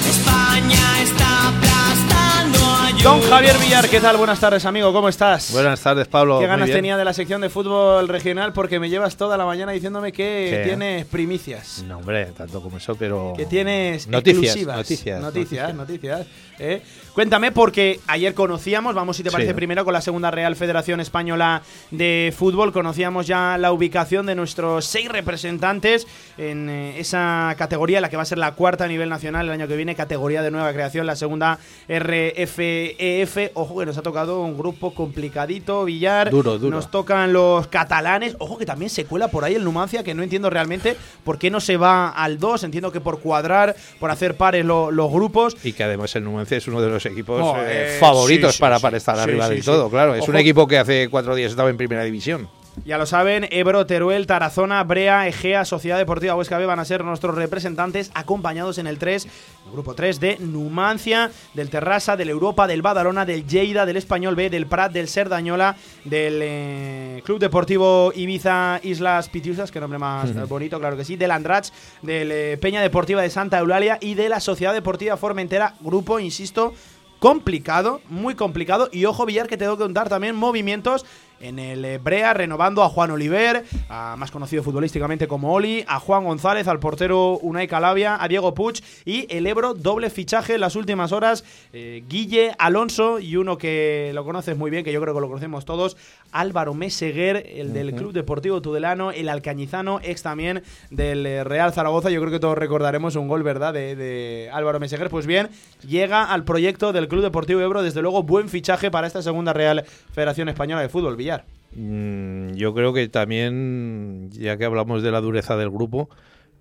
España está aplastando a Don Javier Villar, ¿qué tal? Buenas tardes, amigo, ¿cómo estás? Buenas tardes, Pablo. ¿Qué Muy ganas bien. tenía de la sección de fútbol regional? Porque me llevas toda la mañana diciéndome que ¿Qué? tienes primicias. No, hombre, tanto como eso, pero. Que tienes Noticias, exclusivas. noticias, Noticias, noticias. ¿eh? Cuéntame, porque ayer conocíamos, vamos si te parece Sí. primero con la segunda Real Federación Española de Fútbol, conocíamos ya la ubicación de nuestros seis representantes en eh, esa categoría, la que va a ser la cuarta a nivel nacional el año que viene, categoría de nueva creación, la segunda RFEF. Ojo que nos ha tocado un grupo complicadito, Villar. Duro, duro. Nos tocan los catalanes. Ojo que también se cuela por ahí el Numancia, que no entiendo realmente por qué no se va al 2. Entiendo que por cuadrar, por hacer pares lo- los grupos. Y que además el Numancia es uno de los equipos Oh, eh, eh, favoritos sí, para, para estar arriba del todo, claro. Es un equipo que hace cuatro días estaba en primera división. Ya lo saben, Ebro, Teruel, Tarazona, Brea, Egea, Sociedad Deportiva Huesca B van a ser nuestros representantes acompañados en el 3, el grupo 3 de Numancia, del Terrassa, del Europa, del Badalona, del Lleida, del Español B, del Prat, del Serdañola, del eh, Club Deportivo Ibiza Islas Pitiusas, que nombre más bonito, claro que sí, del Andrach, del eh, Peña Deportiva de Santa Eulalia y de la Sociedad Deportiva Formentera, grupo, insisto, complicado, muy complicado. Y ojo, Villar, que te tengo que contar también movimientos en el Brea, renovando a Juan Oliver, a- más conocido futbolísticamente como Oli, a Juan González, al portero Unai Calabia, a Diego Puig y el Ebro, doble fichaje en las últimas horas. eh, Guille Alonso y uno que lo conoces muy bien, que yo creo que lo conocemos todos, Álvaro Meseguer, el del. Club Deportivo Tudelano, el alcañizano, ex también del eh, Real Zaragoza. Yo creo que todos recordaremos un gol, ¿verdad?, de, de Álvaro Meseguer. Pues bien, llega al proyecto del Club Deportivo Ebro, desde luego buen fichaje para esta segunda Real Federación Española de Fútbol, Villar. Mm, yo creo que también, ya que hablamos de la dureza del grupo,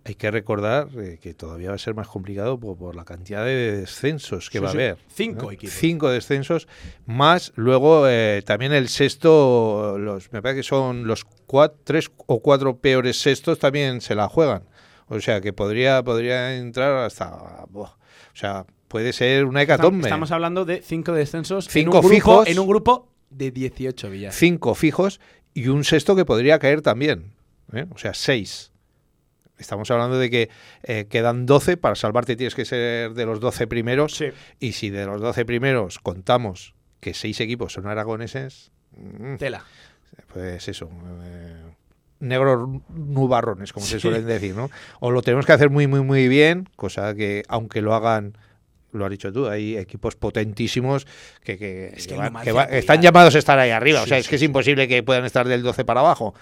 hay que recordar eh, que todavía va a ser más complicado por, por la cantidad de descensos que Sí, va sí. a haber. Cinco ¿no? equipos. Cinco descensos, más luego eh, también el sexto, los, me parece que son los cua- tres o cuatro peores sextos también se la juegan. O sea que podría, podría entrar hasta... o sea, puede ser una hecatombe. Estamos hablando de cinco descensos Cinco en un grupo, fijos. en un grupo de 18, Villar. cinco fijos y un sexto que podría caer también. ¿eh? O sea, seis. Estamos hablando de que eh, quedan 12, para salvarte tienes que ser de los 12 primeros. Y si de los 12 primeros contamos que seis equipos son aragoneses, mm, Tela. pues eso. eh, negros nubarrones, como se suelen decir, ¿no? O lo tenemos que hacer muy, muy, muy bien, cosa que, aunque lo hagan, lo has dicho tú, hay equipos potentísimos que, que, va- apoya- están llamados a estar ahí arriba. o sea, es sí, que es imposible que puedan estar del 12 para abajo.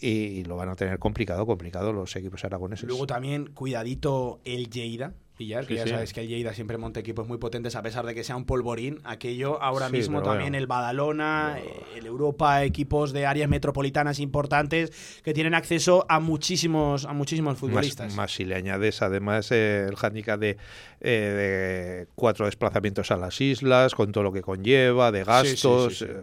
Y lo van a tener complicado, complicado los equipos aragoneses. Luego también, cuidadito el Lleida, Villar, que Sí, ya sí. sabes que el Lleida siempre monta equipos muy potentes a pesar de que sea un polvorín. Aquello ahora Sí, mismo también bueno. el Badalona, eh, el Europa, equipos de áreas metropolitanas importantes que tienen acceso a muchísimos, a muchísimos futbolistas. Más, más si le añades además eh, el hándicap de, eh, de cuatro desplazamientos a las islas, con todo lo que conlleva, de gastos. eh,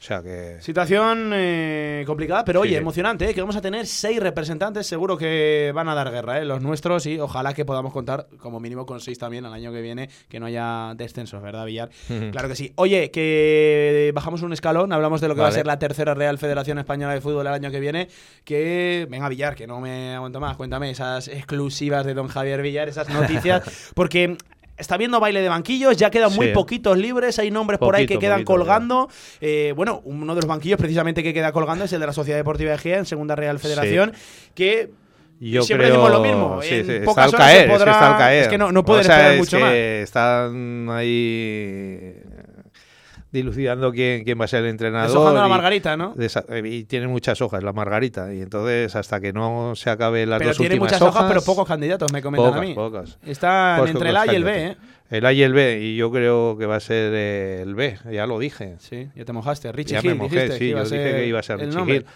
o sea que. Situación eh, complicada, pero oye, Sí. emocionante, ¿eh? que vamos a tener seis representantes, seguro que van a dar guerra, ¿eh? los nuestros, y ojalá que podamos contar como mínimo con seis también al año que viene, que no haya descensos, ¿verdad, Villar? Claro que sí. Oye, que bajamos un escalón, hablamos de lo que va a ser la tercera Real Federación Española de Fútbol el año que viene, que venga Villar, que no me aguanto más, cuéntame esas exclusivas de don Javier Villar, esas noticias, porque... Está viendo baile de banquillos, ya quedan muy Sí. poquitos libres, hay nombres por ahí que Poquito, quedan poquito, colgando. Eh, bueno, uno de los banquillos precisamente que queda colgando es el de la Sociedad Deportiva Egea en Segunda Real Federación, que Yo siempre creo, decimos lo mismo. sí, en sí, está pocas al horas caer, es que está al caer. es que no, no pueden O sea, esperar es mucho que más. Están ahí dilucidando quién, quién va a ser el entrenador. Deshojando la margarita, ¿no? y tiene muchas hojas la margarita. Y entonces, hasta que no se acabe las Pero dos tiene muchas hojas, pero pocos candidatos, me comentan pocas, a mí. Pocas, Están Pocos entre el A y el B. ¿eh? El A y el B, y yo creo que va a ser el B, ya lo dije. Sí, ya te mojaste. Richie ya Hill, me mojé, sí, yo dije que iba a ser Richie. Hill.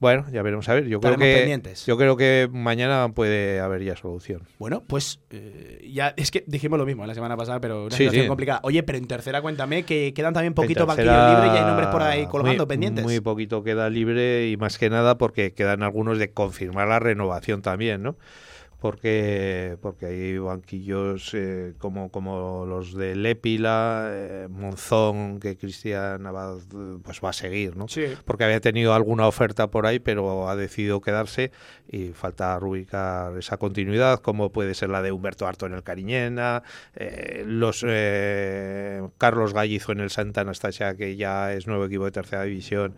Bueno, ya veremos a ver. Yo creo que pendientes. yo creo que mañana puede haber ya solución. Bueno, pues eh, ya es que dijimos lo mismo la semana pasada, pero una Sí, situación sí. complicada. Oye, pero en tercera cuéntame que quedan también poquitos banquillos libres y hay nombres por ahí colgando muy, pendientes. Muy poquito queda libre y más que nada porque quedan algunos de confirmar la renovación también, ¿no? Porque, porque hay banquillos eh, como, como los de Lépila, eh, Monzón, que Cristian Abad eh, pues va a seguir, ¿no? Sí. Porque había tenido alguna oferta por ahí, pero ha decidido quedarse y falta rubricar esa continuidad, como puede ser la de Humberto Harto en el Cariñena, eh, los eh, Carlos Gallizo en el Santa Anastasia, que ya es nuevo equipo de tercera división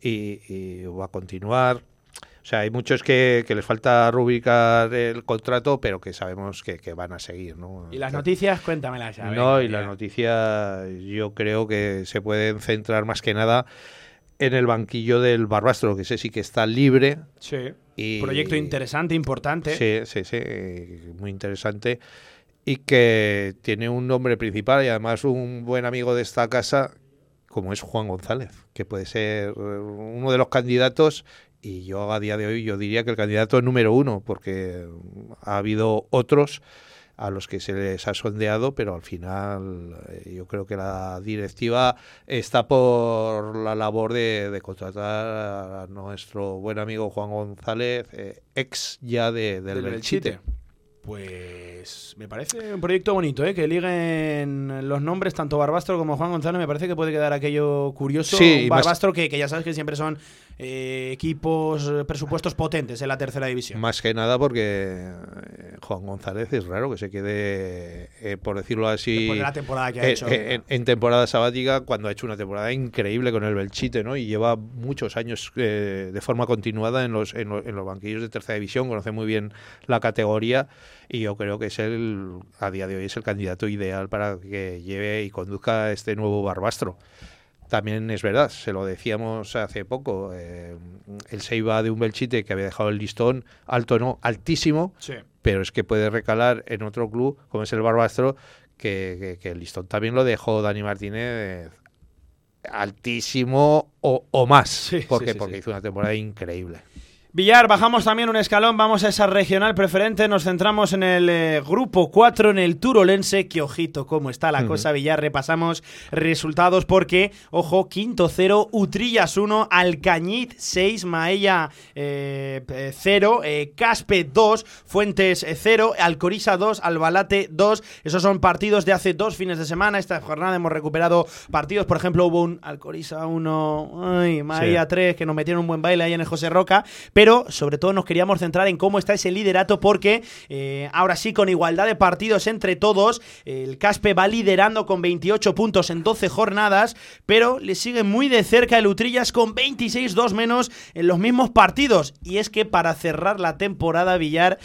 y, y va a continuar. O sea, hay muchos que, que les falta rubricar el contrato, pero que sabemos que, que van a seguir, ¿no? Y las noticias, cuéntamelas ya. No, venga, y las noticias yo creo que se pueden centrar más que nada en el banquillo del Barbastro, que ese sí que está libre. Sí. Y, Proyecto interesante, importante. Sí, sí, sí, muy interesante. Y que tiene un nombre principal y además un buen amigo de esta casa, como es Juan González, que puede ser uno de los candidatos. Y yo a día de hoy yo diría que el candidato número uno, porque ha habido otros a los que se les ha sondeado, pero al final eh, yo creo que la directiva está por la labor de, de contratar a nuestro buen amigo Juan González, eh, ex ya de, del, Del Belchite. Belchite. Pues me parece un proyecto bonito, ¿eh? que liguen los nombres, tanto Barbastro como Juan González. Me parece que puede quedar aquello curioso. Sí, más- Barbastro que, que ya sabes que siempre son eh, equipos, eh, presupuestos potentes en la tercera división. Más que nada porque eh, Juan González es raro que se quede, eh, por decirlo así, Después de la temporada que ha eh, hecho. en, en temporada sabática, cuando ha hecho una temporada increíble con el Belchite, ¿no? Y lleva muchos años eh, de forma continuada en los, en, lo- en los banquillos de tercera división, conoce muy bien la categoría y yo creo que es el, a día de hoy, es el candidato ideal para que lleve y conduzca este nuevo Barbastro. También es verdad, se lo decíamos hace poco, eh, él se iba de un Belchite que había dejado el listón alto, no, altísimo, Sí. pero es que puede recalar en otro club, como es el Barbastro, que, que- que el listón también lo dejó Dani Martínez altísimo o, o más, porque, sí, porque sí. hizo una temporada increíble. Villar, bajamos también un escalón, vamos a esa regional preferente, nos centramos en el eh, grupo 4, en el Turolense, que ojito cómo está la cosa, Villar, repasamos resultados porque, ojo, quinto 0, Utrillas 1, Alcañiz 6, Maella 0, Caspe 2, Fuentes 0, Alcorisa 2, Albalate 2, esos son partidos de hace dos fines de semana, esta jornada hemos recuperado partidos, por ejemplo, hubo un Alcorisa 1, ay, Maella Sí. 3, que nos metieron un buen baile ahí en el José Roca, pero sobre todo nos queríamos centrar en cómo está ese liderato porque eh, ahora sí con igualdad de partidos entre todos, el Caspe va liderando con 28 puntos en 12 jornadas, pero le sigue muy de cerca el Utrillas con 26, dos menos en los mismos partidos. Y es que para cerrar la temporada, Villar,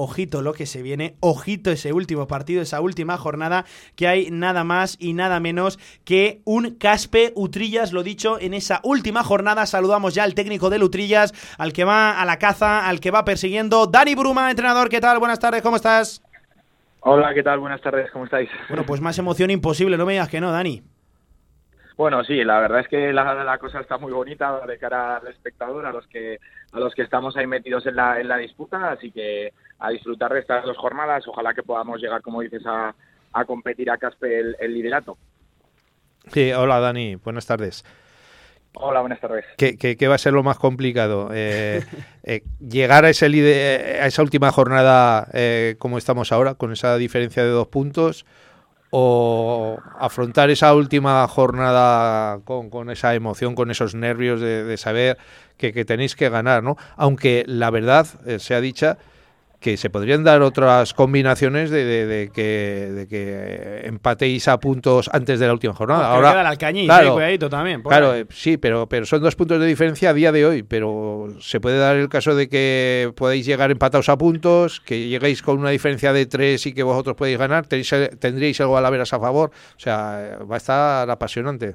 Ojito lo que se viene, ojito ese último partido, esa última jornada, que hay nada más y nada menos que un Caspe Utrillas, lo dicho, en esa última jornada. Saludamos ya al técnico del Utrillas, al que va a la caza, al que va persiguiendo. Dani Bruma, entrenador, ¿qué tal? Buenas tardes, ¿cómo estás? Hola, ¿qué tal? Buenas tardes, ¿cómo estáis? Bueno, pues más emoción imposible, no me digas que no, Dani. Bueno, sí, la verdad es que la, la cosa está muy bonita de cara al espectador, a los que a los que estamos ahí metidos en la, en la disputa, así que a disfrutar de estas dos jornadas, ojalá que podamos llegar, como dices, a, a competir a Caspe el, el liderato. Sí, hola Dani, buenas tardes. Hola, buenas tardes. ¿Qué, qué- qué va a ser lo más complicado? Eh, eh, ¿Llegar a, ese a esa última jornada eh, como estamos ahora, con esa diferencia de dos puntos? ¿O afrontar esa última jornada con, esa emoción, con esos nervios de, de saber que, que tenéis que ganar? ¿no? Aunque la verdad eh, sea dicha que se podrían dar otras combinaciones de, de- de que, de que empatéis a puntos antes de la última jornada. Porque Ahora, queda el Alcañiz, claro, eh, cuidadito también, claro, ahí. eh, sí, pero, pero son dos puntos de diferencia a día de hoy. Pero se puede dar el caso de que podáis llegar empatados a puntos, que lleguéis con una diferencia de tres y que vosotros podéis ganar. Tenéis, tendríais algo a la veras a favor. O sea, va a estar apasionante.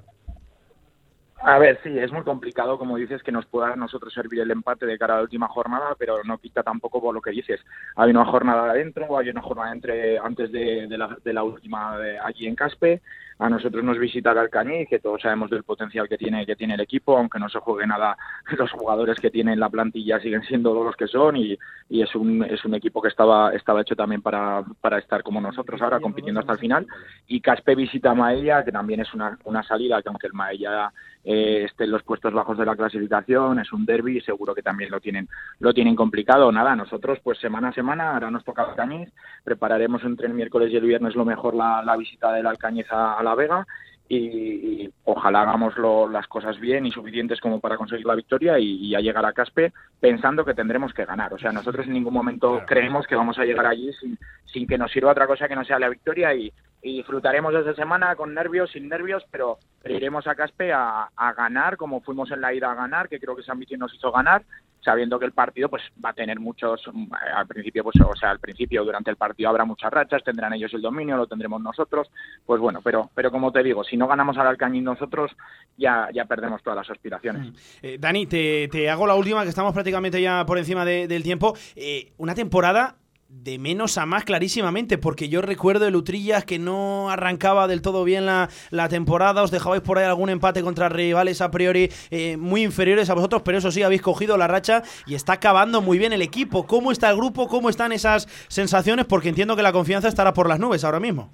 A ver, sí, es muy complicado, como dices, que nos pueda a nosotros servir el empate de cara a la última jornada, pero no quita tampoco por lo que dices. Hay una jornada adentro, hay una jornada entre antes de, de la, de la última de allí en Caspe. A nosotros nos visita el Alcañiz, que todos sabemos del potencial que tiene que tiene el equipo, aunque no se juegue nada, los jugadores que tiene en la plantilla siguen siendo los que son y, y es un es un equipo que estaba estaba hecho también para, para estar como nosotros ahora compitiendo hasta el final. Y Caspe visita a Maella, que también es una, una salida que aunque el Maella eh, esté en los puestos bajos de la clasificación, es un derby, seguro que también lo tienen lo tienen complicado. Nada, nosotros pues semana a semana, ahora nos toca Alcañiz, prepararemos entre el miércoles y el viernes lo mejor la, la visita del Alcañiz a, a La Vega y, y ojalá hagamos lo- las cosas bien y suficientes como para conseguir la victoria y, y a llegar a Caspe pensando que tendremos que ganar. O sea, nosotros en ningún momento creemos que vamos a llegar allí sin, sin que nos sirva otra cosa que no sea la victoria y, y disfrutaremos de esa semana con nervios, sin nervios, pero, iremos a Caspe a, ganar, como fuimos en la ida a ganar, que creo que esa ambición nos hizo ganar, sabiendo que el partido pues va a tener muchos mm, al principio pues o sea al principio durante el partido habrá muchas rachas tendrán ellos el dominio lo tendremos nosotros pues bueno pero pero como te digo si no ganamos al Alcañín nosotros ya ya perdemos todas las aspiraciones Eh, Dani, te, te hago la última, que estamos prácticamente ya por encima de- del tiempo. Eh, una temporada de menos a más clarísimamente, porque yo recuerdo el Utrillas que no arrancaba del todo bien la, la temporada, os dejabais por ahí algún empate contra rivales a priori eh, muy inferiores a vosotros, pero eso sí, habéis cogido la racha y está acabando muy bien el equipo. ¿Cómo está el grupo? ¿Cómo están esas sensaciones? Porque entiendo que la confianza estará por las nubes ahora mismo.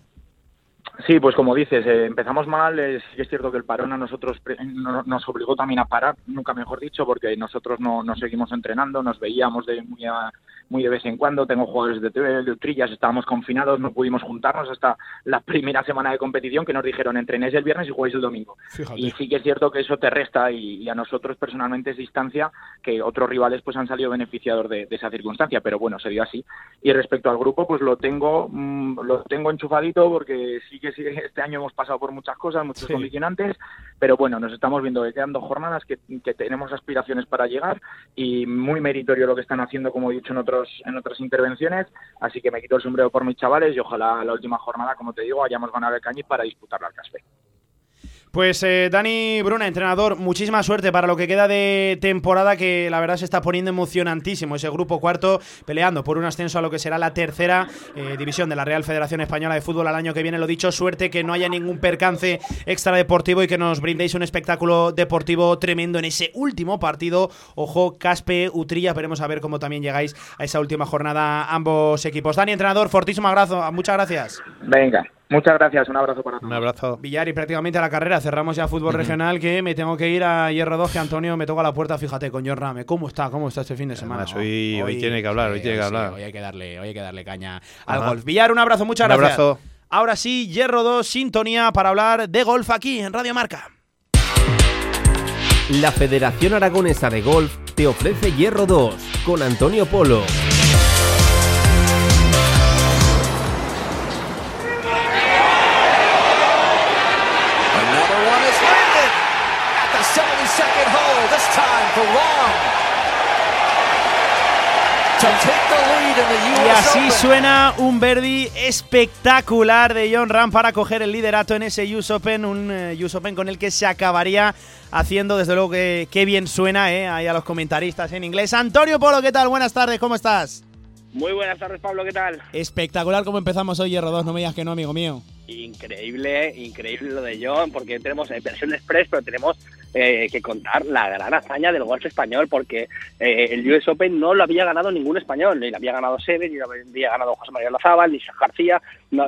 Sí, pues como dices, eh, empezamos mal. eh, que es cierto que el parón a nosotros pre- no- nos obligó también a parar, nunca mejor dicho, porque nosotros no, no seguimos entrenando, nos veíamos de muy, a- muy de vez en cuando. Tengo jugadores de, TV, de Utrillas, estábamos confinados, no pudimos juntarnos hasta la primera semana de competición que nos dijeron entrenéis el viernes y jugáis el domingo. Y sí que es cierto que eso te resta y, y a nosotros personalmente es distancia que otros rivales pues han salido beneficiados de, de esa circunstancia, pero bueno, se dio así. Y respecto al grupo, pues lo tengo, mm, lo tengo enchufadito porque sí que sí, este año hemos pasado por muchas cosas, muchos Sí. condicionantes, pero bueno, nos estamos viendo que quedan dos jornadas, que, que tenemos aspiraciones para llegar y muy meritorio lo que están haciendo, como he dicho en otros en otras intervenciones, así que me quito el sombrero por mis chavales y ojalá la última jornada, como te digo, hayamos ganado el Cañiz para disputarla al Caspe. Pues eh, Dani Bruna, entrenador, muchísima suerte para lo que queda de temporada, que la verdad se está poniendo emocionantísimo. Ese grupo cuarto peleando por un ascenso a lo que será la tercera eh, división de la Real Federación Española de Fútbol al año que viene. Lo dicho, suerte que no haya ningún percance extradeportivo y que nos brindéis un espectáculo deportivo tremendo en ese último partido. Ojo, Caspe, Utrilla, veremos a ver cómo también llegáis a esa última jornada ambos equipos. Dani, entrenador, fortísimo abrazo, muchas gracias. Venga, muchas gracias, un abrazo para todos. Un abrazo. Villar y prácticamente a la carrera. Cerramos ya fútbol regional que me tengo que ir a Hierro 2 que Antonio me toca la puerta, fíjate, con John Rame. ¿Cómo está? ¿Cómo está este fin de semana? Además, hoy- hoy tiene que hablar, hoy tiene que sí, hablar. hoy hay que darle, hoy hay que darle caña al golf. Villar, un abrazo, muchas Un gracias. abrazo. Ahora sí, Hierro 2, sintonía para hablar de golf aquí en Radio Marca. La Federación Aragonesa de Golf te ofrece Hierro 2 con Antonio Polo. Y así suena un Verdi espectacular de John Ram para coger el liderato en ese US Open, un eh, US Open con el que se acabaría haciendo, desde luego que qué bien suena eh, ahí a los comentaristas en inglés. Antonio Polo, ¿qué tal? Buenas tardes, ¿cómo estás? Muy buenas tardes, Pablo, ¿qué tal? Espectacular como empezamos hoy Hierro 2, no me digas que no, amigo mío. Increíble, increíble lo de John, porque tenemos eh, versión express, pero tenemos eh, que contar la gran hazaña del golf español, porque eh, el US Open no lo había ganado ningún español, ni lo había ganado Seve, ni lo había ganado José María Lazábal, ni García,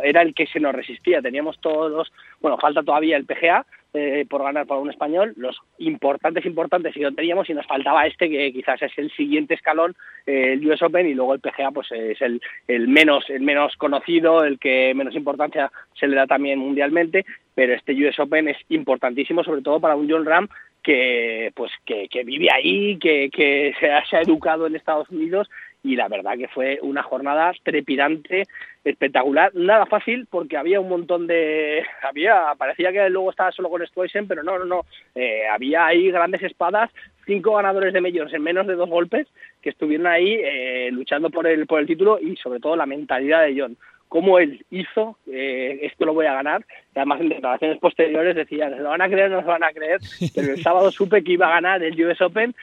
era el que se nos resistía. Teníamos todos, bueno, falta todavía el PGA eh, por ganar para un español, los importantes, importantes sí lo teníamos y nos faltaba este que quizás es el siguiente escalón, eh, el US Open y luego el PGA pues es el, el menos el menos conocido, el que menos importancia se le da también mundialmente, pero este US Open es importantísimo sobre todo para un John Ram que pues que, vive ahí, que, que se, ha, educado en Estados Unidos y la verdad que fue una jornada trepidante, espectacular, nada fácil porque había un montón de había parecía que luego estaba solo con Stoisen, pero no, no, no, eh, había ahí grandes espadas, cinco ganadores de majors en menos de dos golpes que estuvieron ahí eh, luchando por el por el título y sobre todo la mentalidad de John cómo él hizo, eh, esto lo voy a ganar. Y además en declaraciones posteriores decía, ¿se lo van a creer o no se lo van a creer? Pero el sábado supe que iba a ganar el US Open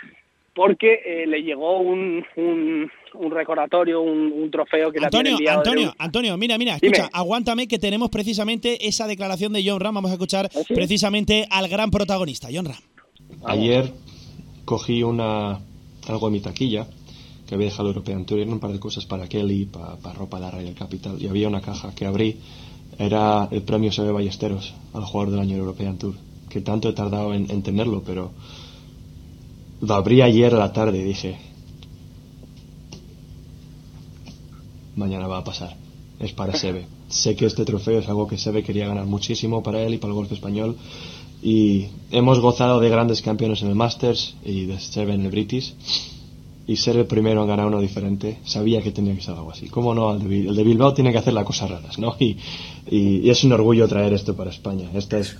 porque eh, le llegó un, un, un recordatorio, un, un trofeo que le Antonio, habían enviado. de Antonio, un- Antonio, mira, mira, Dime. escucha, aguántame que tenemos precisamente esa declaración de John Ram. Vamos a escuchar precisamente al gran protagonista, John Ram. Ayer cogí una algo de mi taquilla que había dejado European Tour, eran un par de cosas para Kelly, para, ropa de la Royal Capital, y había una caja que abrí, era el premio Sebe Ballesteros al jugador del año European Tour, que tanto he tardado en, en tenerlo, pero lo abrí ayer a la tarde y dije, mañana va a pasar, es para Sebe. Sé que este trofeo es algo que Sebe quería ganar muchísimo para él y para el golf español, y hemos gozado de grandes campeones en el Masters y de Sebe en el British y ser el primero en ganar uno diferente, sabía que tenía que ser algo así. ¿Cómo no? El de, el de Bilbao tiene que hacer las cosas raras, ¿no? Y, y- y es un orgullo traer esto para España. Esto es,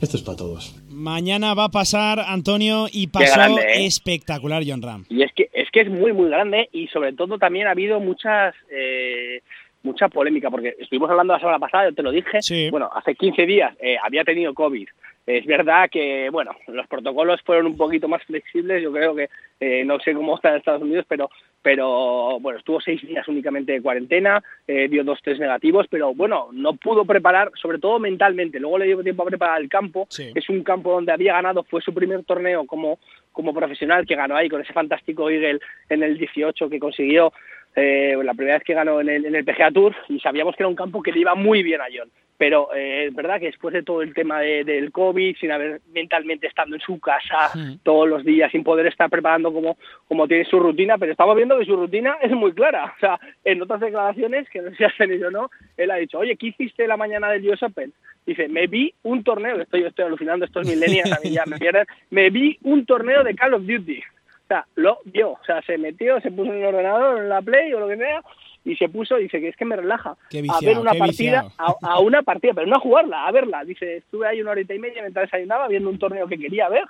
esto es para todos. Mañana va a pasar Antonio y pasó grande, ¿eh? espectacular John Ram. Y es que es que es muy muy grande y sobre todo también ha habido muchas eh, mucha polémica porque estuvimos hablando la semana pasada, yo te lo dije, bueno, hace 15 días eh, había tenido COVID. Es verdad que, bueno, los protocolos fueron un poquito más flexibles, yo creo que, eh, no sé cómo está en Estados Unidos, pero, pero bueno, estuvo seis días únicamente de cuarentena, eh, dio dos test negativos, pero bueno, no pudo preparar, sobre todo mentalmente, luego le dio tiempo a preparar el campo, es un campo donde había ganado, fue su primer torneo como, como profesional que ganó ahí con ese fantástico Eagle en el 18 que consiguió eh, la primera vez que ganó en el, en el PGA Tour y sabíamos que era un campo que le iba muy bien a John. Pero eh, es verdad que después de todo el tema de- del COVID, sin haber mentalmente estando en su casa todos los días, sin poder estar preparando como, como tiene su rutina, pero estamos viendo que su rutina es muy clara. O sea, en otras declaraciones, que no sé si has tenido o no, él ha dicho, oye, ¿qué hiciste la mañana del US Open? Dice, me vi un torneo, estoy, estoy alucinando, estos millennials a mí ya me pierden, me vi un torneo de Call of Duty. O sea, lo vio, o sea, se metió, se puso en el ordenador, en la Play o lo que sea, y se puso, dice que es que me relaja a ver una partida, a, a una partida, pero no a jugarla, a verla. Dice, estuve ahí una horita y media mientras desayunaba viendo un torneo que quería ver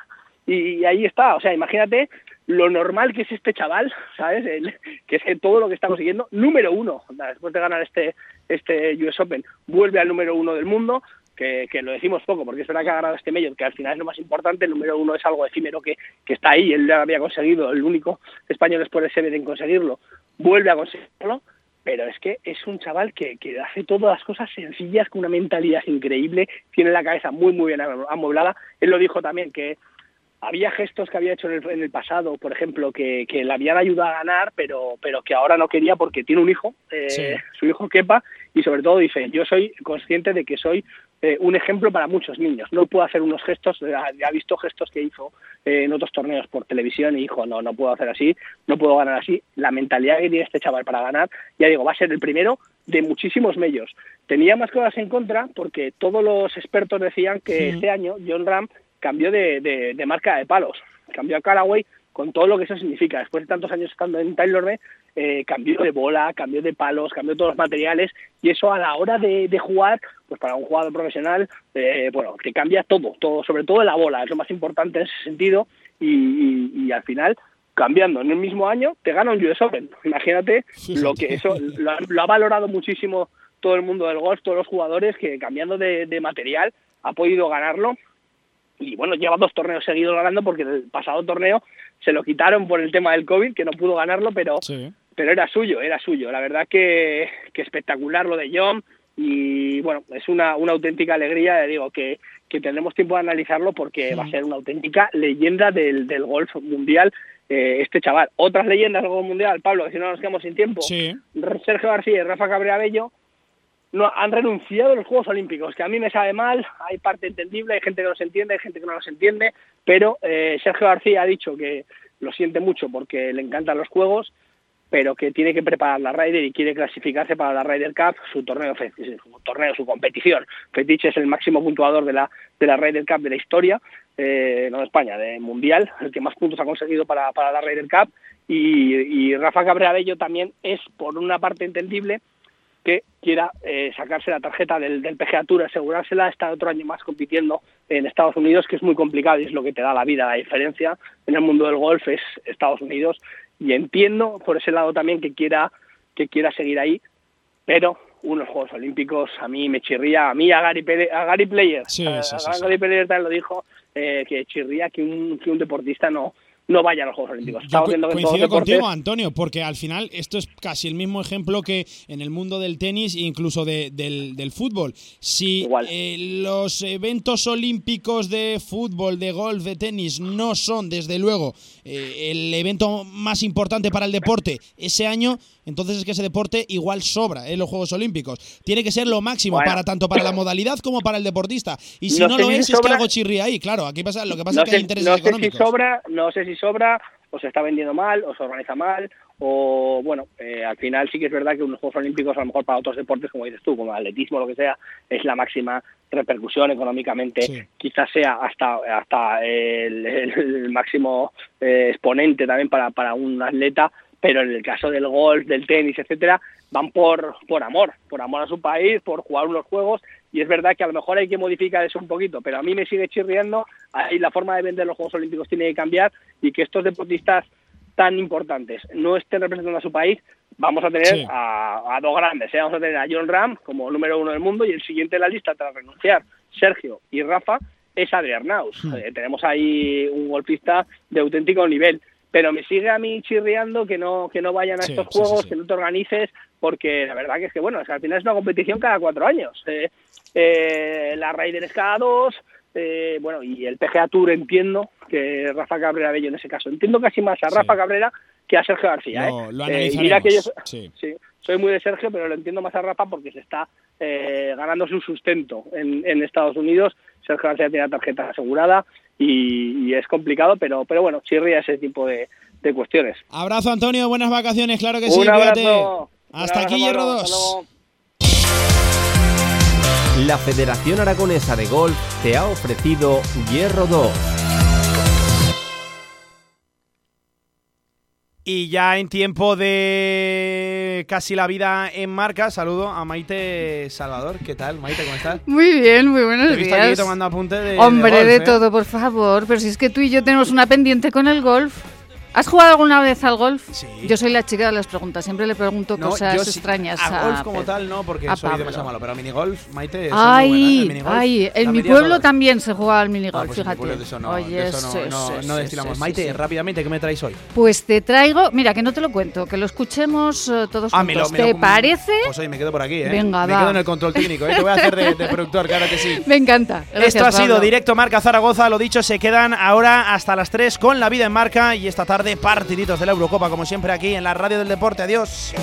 y, ahí está. O sea, imagínate lo normal que es este chaval, ¿sabes? El- que es que todo lo que está consiguiendo, número uno, después de ganar este, este US Open, vuelve al número uno del mundo, que, que lo decimos poco, porque es verdad que ha ganado este medio, que al final es lo más importante, el número uno es algo efímero que, que está ahí, él ya había conseguido, el único español después de Sever en conseguirlo, vuelve a conseguirlo, pero es que es un chaval que, que hace todas las cosas sencillas con una mentalidad increíble, tiene la cabeza muy, muy bien amueblada. Él lo dijo también que había gestos que había hecho en el, en el pasado, por ejemplo, que, que le habían ayudado a ganar, pero, pero que ahora no quería porque tiene un hijo, eh, Sí. su hijo Kepa, y sobre todo dice, yo soy consciente de que soy eh, un ejemplo para muchos niños. No puedo hacer unos gestos, eh, ha, visto gestos que hizo eh, en otros torneos por televisión y dijo, no, no puedo hacer así, no puedo ganar así. La mentalidad que tiene este chaval para ganar, ya digo, va a ser el primero de muchísimos medios. Tenía más cosas en contra porque todos los expertos decían que Sí. este año John Ram cambió de, de- de marca de palos, cambió a Caraway con todo lo que eso significa. Después de tantos años estando en Taylor eh, cambió de bola, cambió de palos, cambió todos los materiales y eso a la hora de, de jugar, pues para un jugador profesional, eh, bueno, te cambia todo, todo, sobre todo la bola, es lo más importante en ese sentido y, y- y al final cambiando en el mismo año te gana un US Open. Imagínate lo que eso lo, ha- lo ha valorado muchísimo todo el mundo del golf, todos los jugadores que cambiando de, de material ha podido ganarlo y bueno, lleva dos torneos seguidos ganando porque el pasado torneo se lo quitaron por el tema del COVID, que no pudo ganarlo, pero, pero era suyo, era suyo. La verdad que, que espectacular lo de John y bueno, es una, una auténtica alegría, digo, que, que tendremos tiempo de analizarlo porque va a ser una auténtica leyenda del, del golf mundial eh, este chaval. Otras leyendas del golf mundial, Pablo, que si no nos quedamos sin tiempo. Sergio García y Rafa Cabrera Bello no, han renunciado a los Juegos Olímpicos, que a mí me sabe mal, hay parte entendible, hay gente que los entiende, hay gente que no los entiende, pero eh, Sergio García ha dicho que lo siente mucho porque le encantan los Juegos, pero que tiene que preparar la Ryder y quiere clasificarse para la Ryder Cup, su torneo, su torneo, su competición. Fetiche es el máximo puntuador de la, de la Ryder Cup de la historia, eh, no de España, de mundial, el que más puntos ha conseguido para, para la Ryder Cup, y, y Rafa Cabrera Bello también es, por una parte, entendible, que quiera eh, sacarse la tarjeta del, del PGA Tour, asegurársela, estar otro año más compitiendo en Estados Unidos, que es muy complicado y es lo que te da la vida. La diferencia en el mundo del golf es Estados Unidos y entiendo por ese lado también que quiera que quiera seguir ahí, pero unos Juegos Olímpicos a mí me chirría, a mí a Gary, a Gary Player, Sí, a, sí, a sí, sí. Gary Player también lo dijo, eh, que chirría que un, que un deportista no no vaya a los Juegos Olímpicos. Yo co- coincido contigo, Antonio, porque al final esto es casi el mismo ejemplo que en el mundo del tenis e incluso de- del, del fútbol. Si eh, los eventos olímpicos de fútbol, de golf, de tenis no son, desde luego, eh, el evento más importante para el deporte ese año, entonces es que ese deporte igual sobra en los Juegos Olímpicos. Tiene que ser lo máximo Bueno. para tanto para la modalidad como para el deportista. Y si No lo es, es que algo chirría ahí. Claro, aquí pasa, lo que pasa no es que hay intereses no sé si económicos. sobra, no sé si sobra, o se está vendiendo mal, o se organiza mal, o bueno, eh, al final sí que es verdad que unos Juegos Olímpicos a lo mejor para otros deportes, como dices tú, como el atletismo lo que sea, es la máxima repercusión económicamente, quizás sea hasta hasta el, el máximo eh, exponente también para, para un atleta, pero en el caso del golf, del tenis, etcétera, van por, por amor, por amor a su país, por jugar unos juegos, y es verdad que a lo mejor hay que modificar eso un poquito, pero a mí me sigue chirriando, ahí la forma de vender los Juegos Olímpicos tiene que cambiar y que estos deportistas tan importantes no estén representando a su país, vamos a tener Sí. a, a dos grandes, ¿eh? vamos a tener a John Ram como número uno del mundo y el siguiente en la lista tras renunciar Sergio y Rafa es Adrián Naus. Hmm. Eh, tenemos ahí un golfista de auténtico nivel, pero me sigue a mí chirriando que no que no vayan a Sí, estos juegos, sí, sí. que no te organices, porque la verdad que es que bueno, al final es una competición cada cuatro años. Eh, eh, la Raiders cada dos, eh, bueno, y el PGA Tour entiendo que Rafa Cabrera Bello en ese caso. Entiendo casi más a Rafa Cabrera que a Sergio García. Lo- ¿eh? lo Eh, mira que yo, sí. soy muy de Sergio, pero lo entiendo más a Rafa porque se está eh, ganando su sustento en, en Estados Unidos. Sergio García tiene la tarjeta asegurada y, y es complicado, pero, pero bueno, chirría ese tipo de, de cuestiones. Abrazo, Antonio. Buenas vacaciones, claro que sí. Un cuídate. abrazo. Un Hasta abrazo, aquí, Hierro Pablo. 2. Hasta luego. La Federación Aragonesa de Golf te ha ofrecido Hierro 2. Y ya en tiempo de casi la vida en marca, saludo a Maite Salvador. ¿Qué tal, Maite? ¿Cómo estás? Muy bien, muy buenos Te aquí días. tomando apunte de- Hombre, de, golf, ¿eh? todo, por favor. Pero si es que tú y yo tenemos una pendiente con el golf. ¿Has jugado alguna vez al golf? Sí. Yo soy la chica de las preguntas. Siempre le pregunto No, cosas sí- extrañas a a, golf como Pe- tal no, porque soy Pablo. demasiado malo. Pero a minigolf, Maite, soy muy Ay, buena. El minigolf, ay, en mi pueblo también se juega al Ah, minigolf, pues en mi fíjate. pueblo de eso no, Oye, de eso no, no- sí, no destilamos. Maite, rápidamente, ¿qué me traéis hoy? Pues te traigo, mira, que no te lo cuento, que lo escuchemos eh, todos Ah, me lo- juntos. me lo- ¿Te parece? Pues hoy me quedo por aquí, ¿eh? Venga, me va. quedo en el control técnico, ¿eh? Te voy a hacer de, de productor, claro que sí. Me encanta. Gracias, Esto ha sido directo Marca Zaragoza, lo dicho, se quedan ahora hasta las 3 con la vida en marca y esta tarde de partiditos de la Eurocopa, como siempre aquí en la Radio del Deporte. Adiós.